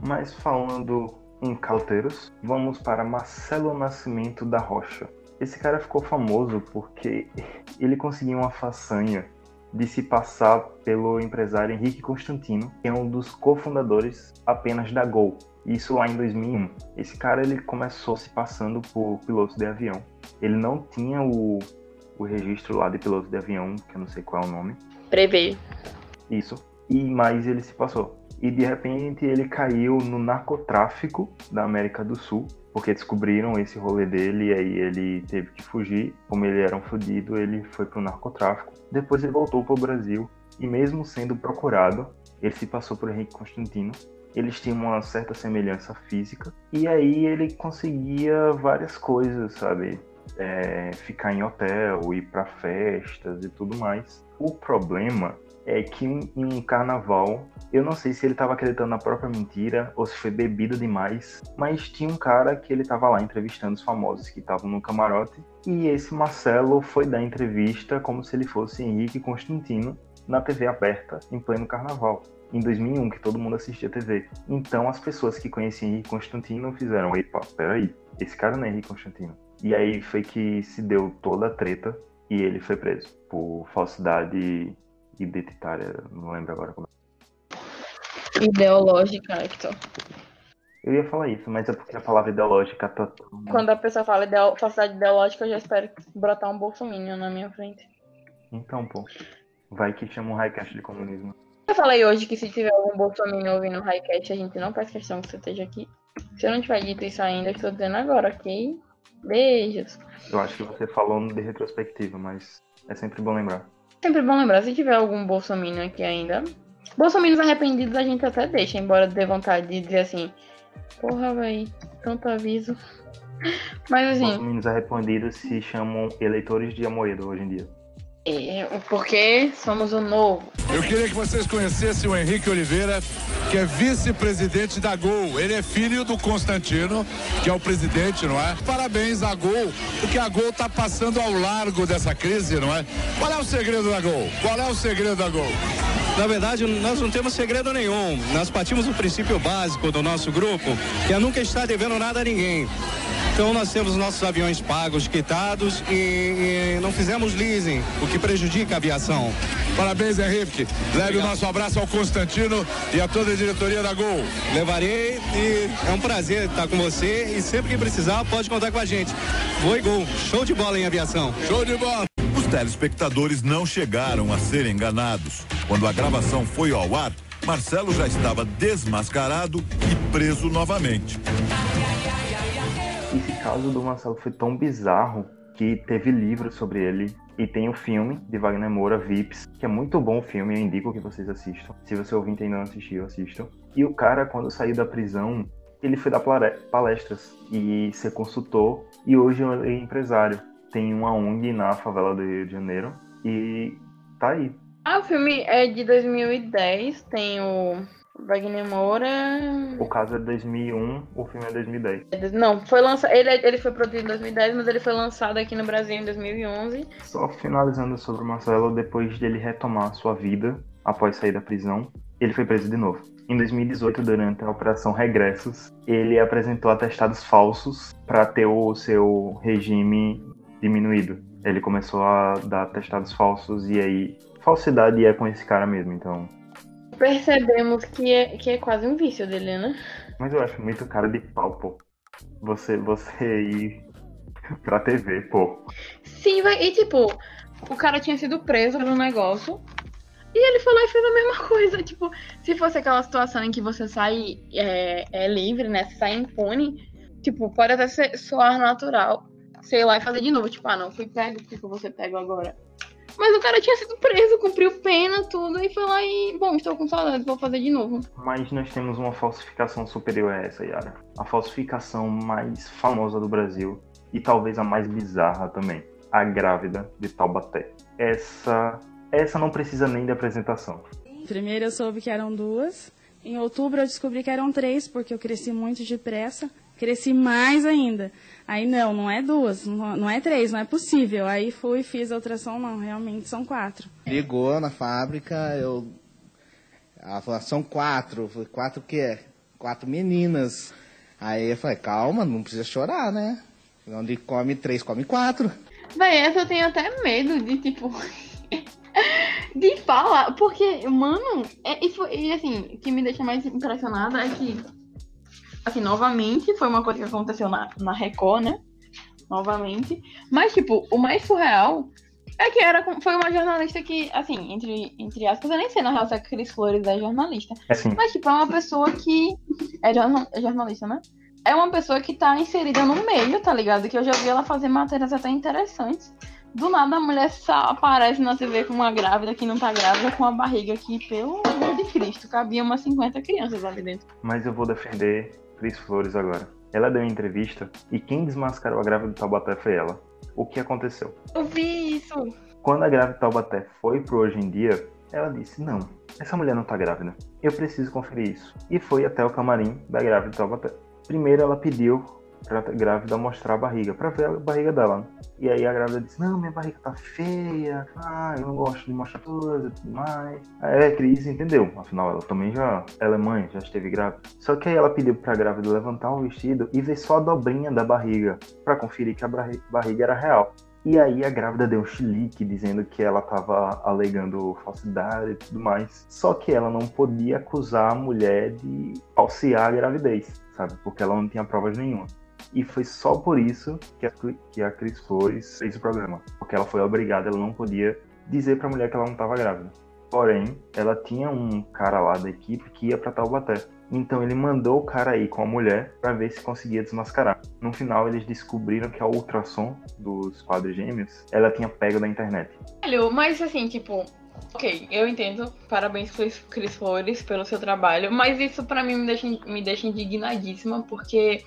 Speaker 1: Mas falando em cauteiros, vamos para Marcelo Nascimento da Rocha. Esse cara ficou famoso porque (laughs) ele conseguiu uma façanha de se passar pelo empresário Henrique Constantino, que é um dos cofundadores apenas da Gol. Isso lá em 2001. Esse cara ele começou se passando por piloto de avião. Ele não tinha o, o registro lá de piloto de avião, que eu não sei qual é o nome.
Speaker 2: Prevê.
Speaker 1: Isso. E mais ele se passou. E de repente ele caiu no narcotráfico da América do Sul porque descobriram esse rolê dele e aí ele teve que fugir. Como ele era um fudido, ele foi pro narcotráfico. Depois ele voltou pro Brasil e mesmo sendo procurado, ele se passou por Henrique Constantino. Eles tinham uma certa semelhança física e aí ele conseguia várias coisas, sabe? É, ficar em hotel, ir para festas e tudo mais. O problema é que em um carnaval, eu não sei se ele estava acreditando na própria mentira ou se foi bebido demais, mas tinha um cara que ele estava lá entrevistando os famosos que estavam no camarote e esse Marcelo foi dar entrevista como se ele fosse Henrique Constantino na TV aberta em pleno carnaval. Em 2001, que todo mundo assistia TV. Então, as pessoas que conheciam Henrique Constantino fizeram: Epa, peraí, esse cara não é Henrique Constantino. E aí foi que se deu toda a treta e ele foi preso por falsidade identitária, não lembro agora como
Speaker 2: é. Ideológica, Hector.
Speaker 1: Eu ia falar isso, mas é porque a palavra ideológica tá.
Speaker 2: Quando a pessoa fala ideo... falsidade ideológica, eu já espero brotar um bolsominion na minha frente.
Speaker 1: Então, pô. Vai que chama um highcast de comunismo.
Speaker 2: Eu falei hoje que se tiver algum bolsominion ouvindo o highcast, a gente não faz questão que você esteja aqui. Se eu não tiver dito isso ainda, eu estou dizendo agora, ok? Beijos.
Speaker 1: Eu acho que você falou de retrospectiva, mas é sempre bom lembrar.
Speaker 2: Sempre bom lembrar, se tiver algum bolsominion aqui ainda. Bolsominions arrependidos a gente até deixa, embora dê vontade de dizer assim, porra, véi, tanto aviso. (laughs) Mas assim.
Speaker 1: Bolsominions arrependidos se chamam eleitores de Amoedo hoje em dia.
Speaker 2: É, porque somos o novo.
Speaker 29: Eu queria que vocês conhecessem o Henrique Oliveira, que é vice-presidente da Gol. Ele é filho do Constantino, que é o presidente, não é? Parabéns à Gol, porque a Gol está passando ao largo dessa crise, não é? Qual é o segredo da Gol? Qual é o segredo da Gol?
Speaker 35: Na verdade, nós não temos segredo nenhum. Nós partimos do princípio básico do nosso grupo, que é nunca estar devendo nada a ninguém. Então nós temos nossos aviões pagos, quitados e, e não fizemos leasing, o que prejudica a aviação.
Speaker 29: Parabéns, Henrique. Leve Obrigado. o nosso abraço ao Constantino e a toda a diretoria da Gol.
Speaker 35: Levarei e é um prazer estar com você e sempre que precisar pode contar com a gente. Foi Gol. Show de bola em aviação.
Speaker 29: Show de bola.
Speaker 28: Os telespectadores não chegaram a ser enganados. Quando a gravação foi ao ar, Marcelo já estava desmascarado e preso novamente.
Speaker 1: Esse caso do Marcelo foi tão bizarro que teve livro sobre ele e tem o filme de Wagner Moura, Vips, que é muito bom o filme, eu indico que vocês assistam. Se você ouvinte ainda não assistiu, assistam. E o cara, quando saiu da prisão, ele foi dar palestras e ser consultor e hoje é empresário. Tem uma ONG na favela do Rio de Janeiro e tá aí.
Speaker 2: Ah, o filme é de 2010, tem o Wagner Moura.
Speaker 1: O caso é 2001, o filme é 2010.
Speaker 2: Não, foi lançado. Ele, ele foi produzido em 2010, mas ele foi lançado aqui no Brasil em 2011.
Speaker 1: Só finalizando sobre o Marcelo, depois de ele retomar sua vida após sair da prisão, ele foi preso de novo. Em 2018, durante a Operação Regressos, ele apresentou atestados falsos para ter o seu regime diminuído. Ele começou a dar atestados falsos e aí falsidade é com esse cara mesmo, então.
Speaker 2: Percebemos que é, que é quase um vício dele, né?
Speaker 1: Mas eu acho muito cara de pau, pô. Você, você ir pra TV, pô.
Speaker 2: Sim, vai. E tipo, o cara tinha sido preso no negócio. E ele foi lá e fez a mesma (laughs) coisa. Tipo, se fosse aquela situação em que você sai é, é livre, né? Você sai impune, tipo, pode até ser, soar natural. Sei lá e fazer de novo. Tipo, ah, não, fui pego, por que você pego agora? Mas o cara tinha sido preso, cumpriu pena, tudo, e foi lá e, bom, estou com saudade, vou fazer de novo.
Speaker 1: Mas nós temos uma falsificação superior a essa, Yara. A falsificação mais famosa do Brasil e talvez a mais bizarra também. A grávida de Taubaté. Essa, essa não precisa nem de apresentação.
Speaker 36: Primeiro eu soube que eram duas. Em outubro eu descobri que eram três, porque eu cresci muito depressa. Cresci mais ainda. Aí não, não é duas, não é três, não é possível. Aí fui, fiz a ultrassom, não, realmente são quatro.
Speaker 37: Ligou na fábrica, eu. Ela falou, são quatro. Eu falei, quatro o quê? Quatro meninas. Aí eu falei, calma, não precisa chorar, né? Onde come três, come quatro.
Speaker 2: Véi, essa eu tenho até medo de, tipo. (laughs) de falar. Porque, mano, é, e, foi, e assim, o que me deixa mais impressionada é que assim, novamente, foi uma coisa que aconteceu na, na Record, né? Novamente. Mas, tipo, o mais surreal é que era, foi uma jornalista que, assim, entre, entre aspas, eu nem sei na real se a Cris Flores é jornalista.
Speaker 1: É sim.
Speaker 2: Mas, tipo, é uma pessoa que. É, jornal, é jornalista, né? É uma pessoa que tá inserida no meio, tá ligado? Que eu já vi ela fazer matérias até interessantes. Do nada a mulher só aparece na TV com uma grávida que não tá grávida, com uma barriga que, pelo amor de Cristo, cabia umas 50 crianças ali dentro.
Speaker 1: Mas eu vou defender Cris Flores agora. Ela deu uma entrevista e quem desmascarou a grávida de Taubaté foi ela. O que aconteceu?
Speaker 2: Eu vi isso.
Speaker 1: Quando a grávida de Taubaté foi pro Hoje em Dia, ela disse: Não, essa mulher não tá grávida. Eu preciso conferir isso. E foi até o camarim da grávida de Taubaté. Primeiro ela pediu pra grávida mostrar a barriga, pra ver a barriga dela. E aí a grávida disse, não, minha barriga tá feia, ah, eu não gosto de mostrar coisa e tudo mais. Aí a Cris entendeu, afinal ela também já, ela é mãe, já esteve grávida. Só que aí ela pediu pra grávida levantar o vestido e ver só a dobrinha da barriga, para conferir que a barriga era real. E aí a grávida deu um chilique dizendo que ela estava alegando falsidade e tudo mais. Só que ela não podia acusar a mulher de falsear a gravidez, sabe? Porque ela não tinha provas nenhuma. E foi só por isso que a, que a Cris Flores fez o programa. Porque ela foi obrigada, ela não podia dizer pra mulher que ela não estava grávida. Porém, ela tinha um cara lá da equipe que ia pra Taubaté. Então ele mandou o cara aí com a mulher para ver se conseguia desmascarar. No final eles descobriram que a ultrassom dos quadros gêmeos, ela tinha pego da internet.
Speaker 2: Mas assim, tipo, ok, eu entendo. Parabéns Cris Flores pelo seu trabalho, mas isso para mim me deixa, me deixa indignadíssima porque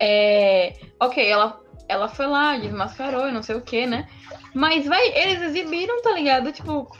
Speaker 2: é, ok, ela, ela foi lá, desmascarou e não sei o que, né? Mas, vai, eles exibiram, tá ligado? Tipo,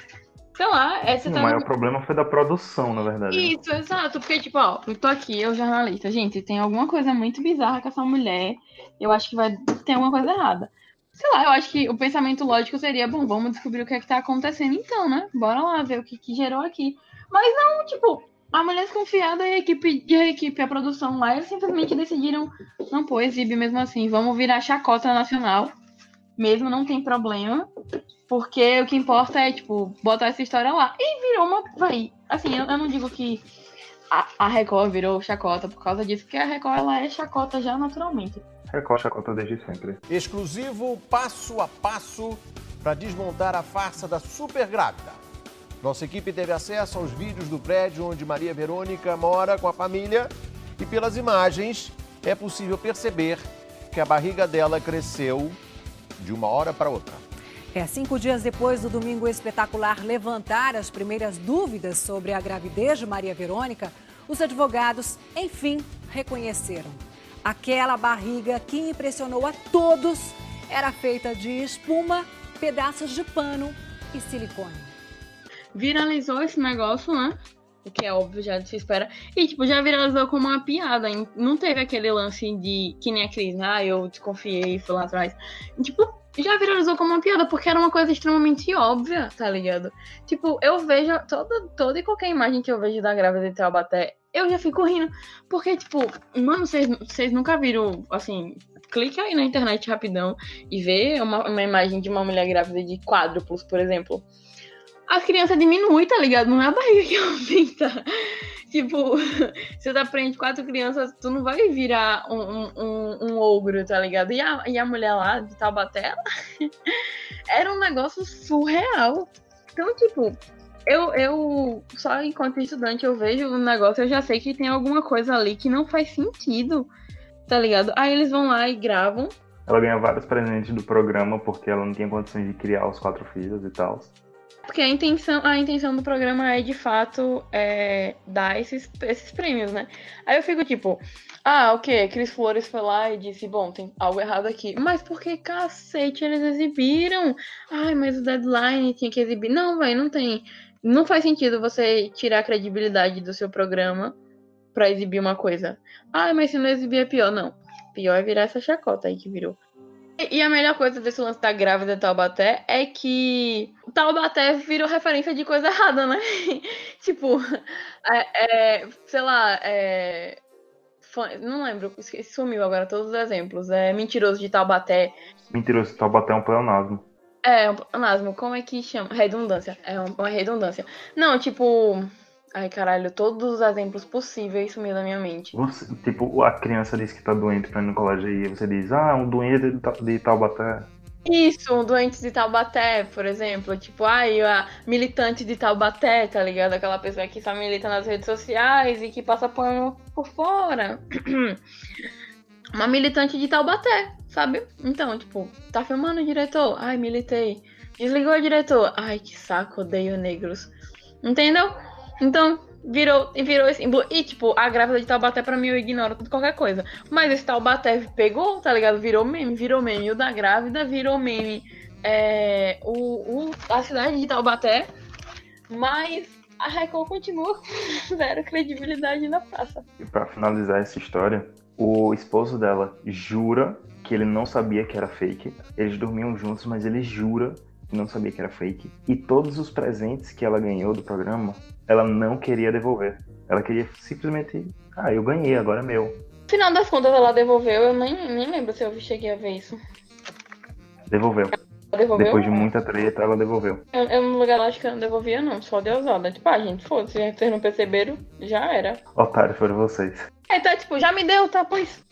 Speaker 2: sei lá, essa
Speaker 1: Sim,
Speaker 2: tá.
Speaker 1: O maior problema foi da produção, na verdade.
Speaker 2: Né? Isso, exato. Porque, tipo, ó, eu tô aqui, eu jornalista. Gente, tem alguma coisa muito bizarra com essa mulher. Eu acho que vai ter alguma coisa errada. Sei lá, eu acho que o pensamento lógico seria, bom, vamos descobrir o que é que tá acontecendo então, né? Bora lá ver o que, que gerou aqui. Mas não, tipo, a mulher desconfiada e a equipe, e a equipe, a produção lá, eles simplesmente decidiram, não, pô, exibe mesmo assim, vamos virar chacota nacional, mesmo não tem problema, porque o que importa é, tipo, botar essa história lá. E virou uma, vai, assim, eu, eu não digo que a, a, Record virou chacota por causa disso, porque a Record, ela é chacota já naturalmente.
Speaker 1: Record chacota desde sempre.
Speaker 38: Exclusivo passo a passo para desmontar a farsa da super grávida. Nossa equipe teve acesso aos vídeos do prédio onde Maria Verônica mora com a família e pelas imagens é possível perceber que a barriga dela cresceu de uma hora para outra.
Speaker 39: É, cinco dias depois do domingo espetacular levantar as primeiras dúvidas sobre a gravidez de Maria Verônica, os advogados, enfim, reconheceram. Aquela barriga que impressionou a todos era feita de espuma, pedaços de pano e silicone.
Speaker 2: Viralizou esse negócio, né? O que é óbvio, já se espera. E, tipo, já viralizou como uma piada. Não teve aquele lance de que nem a Cris, ah, eu desconfiei e fui lá atrás. Tipo, já viralizou como uma piada, porque era uma coisa extremamente óbvia, tá ligado? Tipo, eu vejo toda, toda e qualquer imagem que eu vejo da grávida de Taubaté, eu já fico rindo. Porque, tipo, mano, vocês nunca viram, assim, clica aí na internet rapidão e vê uma, uma imagem de uma mulher grávida de quádruplos, por exemplo as crianças diminuem, tá ligado? Não é a barriga que (laughs) aumenta. tipo, se tu aprende quatro crianças, tu não vai virar um, um, um ogro, tá ligado? E a, e a mulher lá de Taubaté, (laughs) era um negócio surreal. Então, tipo, eu, eu só enquanto estudante eu vejo um negócio, eu já sei que tem alguma coisa ali que não faz sentido, tá ligado? Aí eles vão lá e gravam.
Speaker 1: Ela ganha vários presentes do programa porque ela não tinha condições de criar os quatro filhos e tal.
Speaker 2: Porque a intenção, a intenção do programa é, de fato, é, dar esses, esses prêmios, né? Aí eu fico tipo, ah, o que? Cris Flores foi lá e disse, bom, tem algo errado aqui. Mas por que cacete eles exibiram? Ai, mas o deadline tinha que exibir. Não, velho, não tem. Não faz sentido você tirar a credibilidade do seu programa para exibir uma coisa. Ai, mas se não exibir é pior. Não. Pior é virar essa chacota aí que virou. E a melhor coisa desse lance da grávida de Taubaté é que Taubaté virou referência de coisa errada, né? (laughs) tipo, é, é, sei lá, é, não lembro, sumiu agora todos os exemplos. É Mentiroso de Taubaté.
Speaker 1: Mentiroso de Taubaté é um pleonasmo.
Speaker 2: É, um pleonasmo, como é que chama? Redundância. É uma redundância. Não, tipo. Ai, caralho, todos os exemplos possíveis sumiu da minha mente.
Speaker 1: Você, tipo, a criança diz que tá doente pra ir no colégio e você diz, ah, um doente de Taubaté.
Speaker 2: Isso, um doente de Taubaté, por exemplo. Tipo, ai, a militante de Taubaté, tá ligado? Aquela pessoa que só milita nas redes sociais e que passa pano por fora. (clears throat) Uma militante de Taubaté, sabe? Então, tipo, tá filmando o diretor? Ai, militei. Desligou o diretor? Ai, que saco, odeio negros. Entendeu? Então, virou, virou esse símbolo. E, tipo, a grávida de Taubaté, pra mim, eu ignoro tudo, qualquer coisa. Mas esse Taubaté pegou, tá ligado? Virou meme, virou meme. O da grávida virou meme. É, o, o, a cidade de Taubaté. Mas a Record continua (laughs) com zero credibilidade na praça.
Speaker 1: E pra finalizar essa história, o esposo dela jura que ele não sabia que era fake. Eles dormiam juntos, mas ele jura não sabia que era fake. E todos os presentes que ela ganhou do programa ela não queria devolver. Ela queria simplesmente, ah, eu ganhei, agora é meu.
Speaker 2: No final das contas, ela devolveu, eu nem, nem lembro se eu cheguei a ver isso.
Speaker 1: Devolveu. devolveu? Depois de muita treta, ela devolveu.
Speaker 2: Eu, eu no lugar acho que eu não devolvia, não, só de usada. Tipo, ah, gente, foda-se, vocês não perceberam, já era.
Speaker 1: Otário, foram vocês.
Speaker 2: É, tá, tipo, já me deu, tá, pois.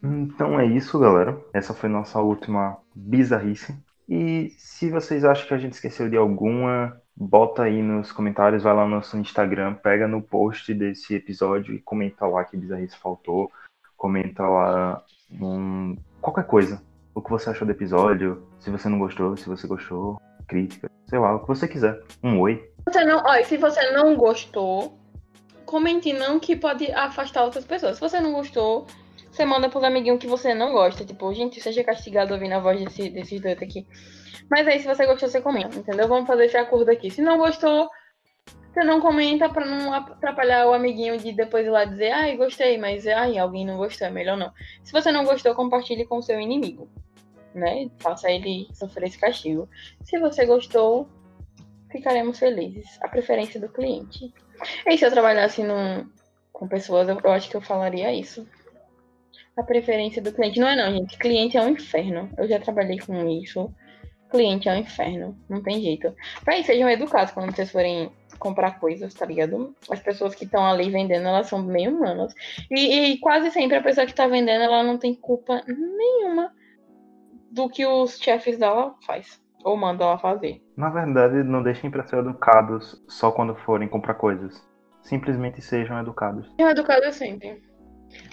Speaker 1: Então é isso, galera. Essa foi nossa última bizarrice. E se vocês acham que a gente esqueceu de alguma, bota aí nos comentários, vai lá no nosso Instagram, pega no post desse episódio e comenta lá que bizarrice faltou. Comenta lá um, qualquer coisa. O que você achou do episódio, se você não gostou, se você gostou, crítica, sei lá, o que você quiser. Um oi.
Speaker 2: Você não, se você não gostou, comente não que pode afastar outras pessoas. Se você não gostou, você manda pros amiguinhos que você não gosta. Tipo, gente, seja castigado ouvindo a voz desse, desses dois aqui. Mas aí, se você gostou, você comenta, entendeu? Vamos fazer esse acordo aqui. Se não gostou, você não comenta pra não atrapalhar o amiguinho de depois ir lá dizer, ai, gostei, mas ai, alguém não gostou, é melhor não. Se você não gostou, compartilhe com o seu inimigo. Né? Faça ele sofrer esse castigo. Se você gostou, ficaremos felizes. A preferência do cliente. E se eu trabalhasse num, com pessoas, eu, eu acho que eu falaria isso a preferência do cliente. Não é não, gente. Cliente é um inferno. Eu já trabalhei com isso. Cliente é um inferno. Não tem jeito. Mas sejam educados quando vocês forem comprar coisas, tá ligado? As pessoas que estão ali vendendo, elas são bem humanas. E, e, quase sempre a pessoa que tá vendendo, ela não tem culpa nenhuma do que os chefes dela faz. Ou manda ela fazer.
Speaker 1: Na verdade, não deixem para ser educados só quando forem comprar coisas. Simplesmente sejam educados.
Speaker 2: Eu educado sempre.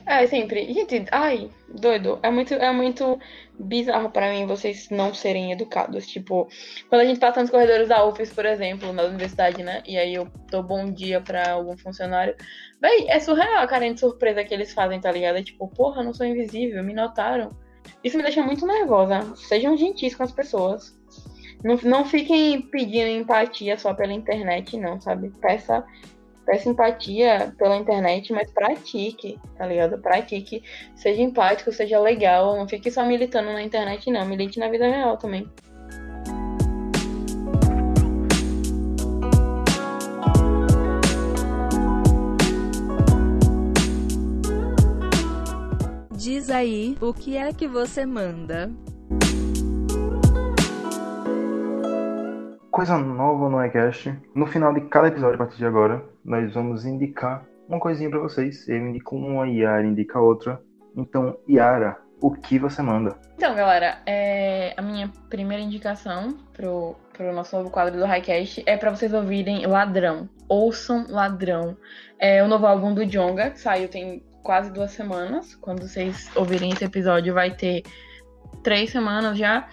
Speaker 2: É, sempre. Gente, ai, doido. É muito, é muito bizarro pra mim vocês não serem educados. Tipo, quando a gente passa nos corredores da UFES, por exemplo, na universidade, né? E aí eu dou bom dia pra algum funcionário. Véi, é surreal a carinha de surpresa que eles fazem, tá ligado? É tipo, porra, não sou invisível, me notaram. Isso me deixa muito nervosa. Sejam gentis com as pessoas. Não, não fiquem pedindo empatia só pela internet, não, sabe? Peça peça empatia pela internet, mas pratique, tá ligado? Pratique, seja empático, seja legal, não fique só militando na internet, não, milite na vida real também.
Speaker 40: Diz aí, o que é que você manda?
Speaker 1: Coisa nova no iCast. No final de cada episódio, a partir de agora, nós vamos indicar uma coisinha para vocês. Eu indico uma, Yara indica outra. Então, Yara, o que você manda?
Speaker 2: Então, galera, é... a minha primeira indicação pro, pro nosso novo quadro do Highcast é para vocês ouvirem Ladrão. Ouçam Ladrão. É o novo álbum do Jonga, que saiu tem quase duas semanas. Quando vocês ouvirem esse episódio, vai ter três semanas já.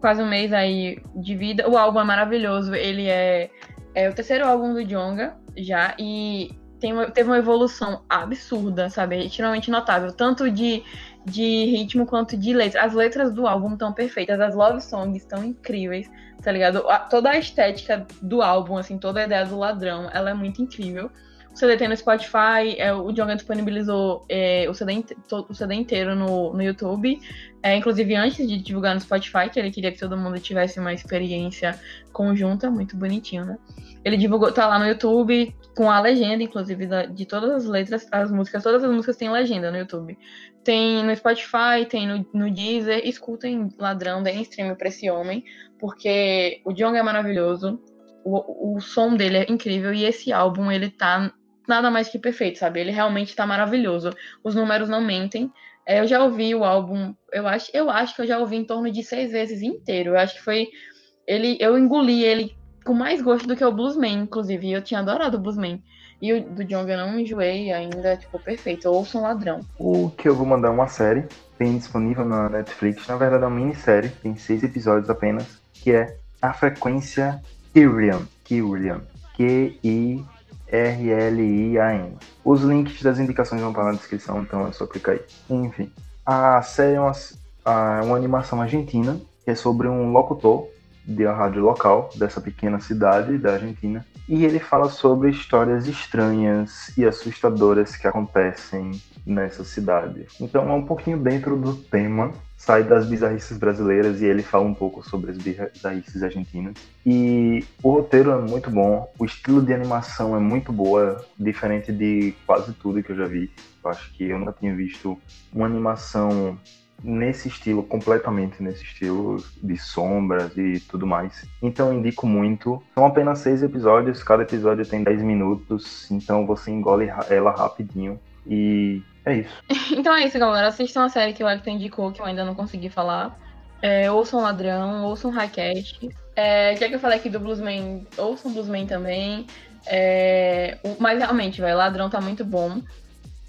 Speaker 2: Quase um mês aí de vida. O álbum é maravilhoso. Ele é, é o terceiro álbum do Jonga já. E tem uma, teve uma evolução absurda, sabe? Extremamente notável. Tanto de, de ritmo quanto de letra. As letras do álbum estão perfeitas. As love songs estão incríveis, tá ligado? A, toda a estética do álbum, assim, toda a ideia do ladrão, ela é muito incrível. O CD tem no Spotify, é, o Jonga disponibilizou é, o, CD, o CD inteiro no, no YouTube. É, inclusive, antes de divulgar no Spotify, que ele queria que todo mundo tivesse uma experiência conjunta, muito bonitinho, né? Ele divulgou, tá lá no YouTube, com a legenda, inclusive, da, de todas as letras, as músicas, todas as músicas têm legenda no YouTube. Tem no Spotify, tem no, no Deezer, escutem Ladrão, deem stream pra esse homem, porque o Jonga é maravilhoso, o, o som dele é incrível, e esse álbum, ele tá nada mais que perfeito, sabe? Ele realmente tá maravilhoso. Os números não mentem. É, eu já ouvi o álbum, eu acho, eu acho que eu já ouvi em torno de seis vezes inteiro. Eu acho que foi. Ele, eu engoli ele com mais gosto do que o Bluesman, inclusive. Eu tinha adorado o Bluesman. E o do Jong eu não enjoei ainda, tipo, perfeito. Ouça um ladrão.
Speaker 1: O que eu vou mandar uma série, tem disponível na Netflix. Na verdade, é uma minissérie, tem seis episódios apenas, que é A Frequência Kyrian. Kyrian. Q-I R-L-I-A-N. Os links das indicações vão estar na descrição, então é só clicar aí. Enfim, a série é uma, uma animação argentina, que é sobre um locutor de uma rádio local dessa pequena cidade da Argentina. E ele fala sobre histórias estranhas e assustadoras que acontecem nessa cidade. Então é um pouquinho dentro do tema, sai das bizarrices brasileiras e ele fala um pouco sobre as bizarrices argentinas. E o roteiro é muito bom, o estilo de animação é muito boa, diferente de quase tudo que eu já vi. Eu acho que eu nunca tinha visto uma animação nesse estilo, completamente nesse estilo de sombras e tudo mais. Então indico muito. São apenas seis episódios, cada episódio tem 10 minutos, então você engole ela rapidinho. E é isso. (laughs)
Speaker 2: então é isso, galera. Assistam a série que o Hector indicou, que eu ainda não consegui falar. É, ouçam Ladrão, ouçam Highcast. É, já que eu falei aqui do Bluesman, ouçam Bluesman também. É, mas realmente, velho, Ladrão tá muito bom.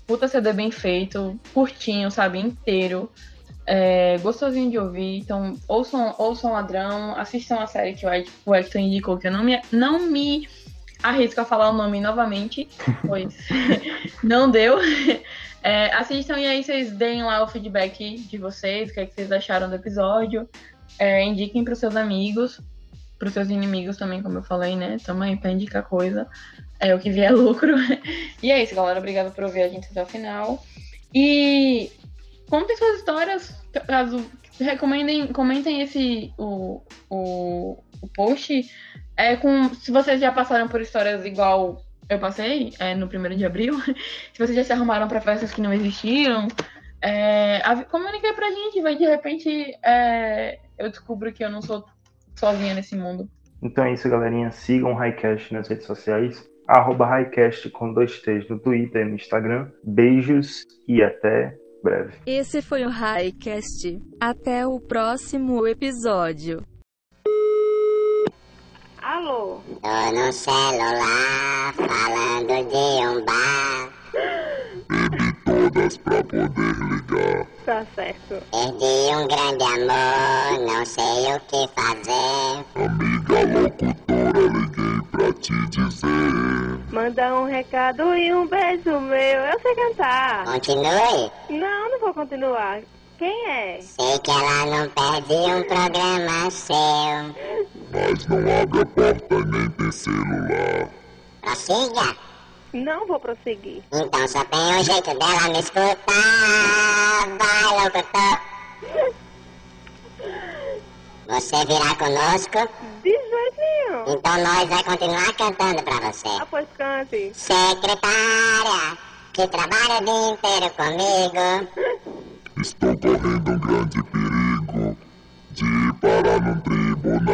Speaker 2: Puta CD bem feito, curtinho, sabe, inteiro. É, gostosinho de ouvir. Então, ouçam, ouçam Ladrão, assistam a série que o Hector indicou, que eu não me, não me arrisco a falar o nome novamente, pois (laughs) não deu. É, assistam e aí vocês deem lá o feedback de vocês, o que, é que vocês acharam do episódio. É, indiquem para os seus amigos, para os seus inimigos também, como eu falei, né? Também para indicar coisa. É o que vier lucro. e é isso, galera. Obrigada por ouvir a gente até o final. E contem suas histórias. Caso recomendem, comentem esse o, o, o post. É, com, se vocês já passaram por histórias igual eu passei é, no primeiro de abril. (laughs) se vocês já se arrumaram para festas que não existiam, é, comunique pra gente, vai de repente é, eu descubro que eu não sou sozinha nesse mundo.
Speaker 1: Então é isso, galerinha. Sigam o Highcast nas redes sociais. Arroba Highcast com dois T's no Twitter e no Instagram. Beijos e até breve.
Speaker 40: Esse foi o Highcast. Até o próximo episódio.
Speaker 21: Alô?
Speaker 41: Tô no celular falando de um bar.
Speaker 37: Todas pra poder ligar.
Speaker 21: Tá certo.
Speaker 41: Perdi um grande amor, não sei o que fazer.
Speaker 37: Amiga locutora, liguei pra te dizer.
Speaker 21: Manda um recado e um beijo meu. Eu sei cantar.
Speaker 41: Continue.
Speaker 21: Não, não vou continuar. Quem é?
Speaker 41: Sei que ela não perde um programa seu.
Speaker 37: Mas não abre a porta nem tem celular.
Speaker 41: Prossiga.
Speaker 21: Não vou prosseguir.
Speaker 41: Então só tem um jeito dela me escutar. Vai, locutor. Você virá conosco?
Speaker 21: De jeito nenhum.
Speaker 41: Então nós vai continuar cantando pra você.
Speaker 21: Ah, pois cante.
Speaker 41: Secretária, que trabalha o dia inteiro comigo. (laughs)
Speaker 37: Estou correndo um grande perigo de parar num tribunal.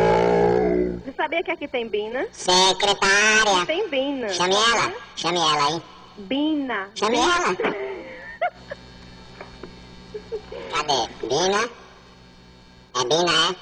Speaker 21: Você sabia que aqui tem Bina?
Speaker 41: Secretária.
Speaker 21: Tem Bina.
Speaker 41: Chame ela. Chame ela aí.
Speaker 21: Bina.
Speaker 41: Chame ela. (laughs) Cadê? Bina? É Bina, é?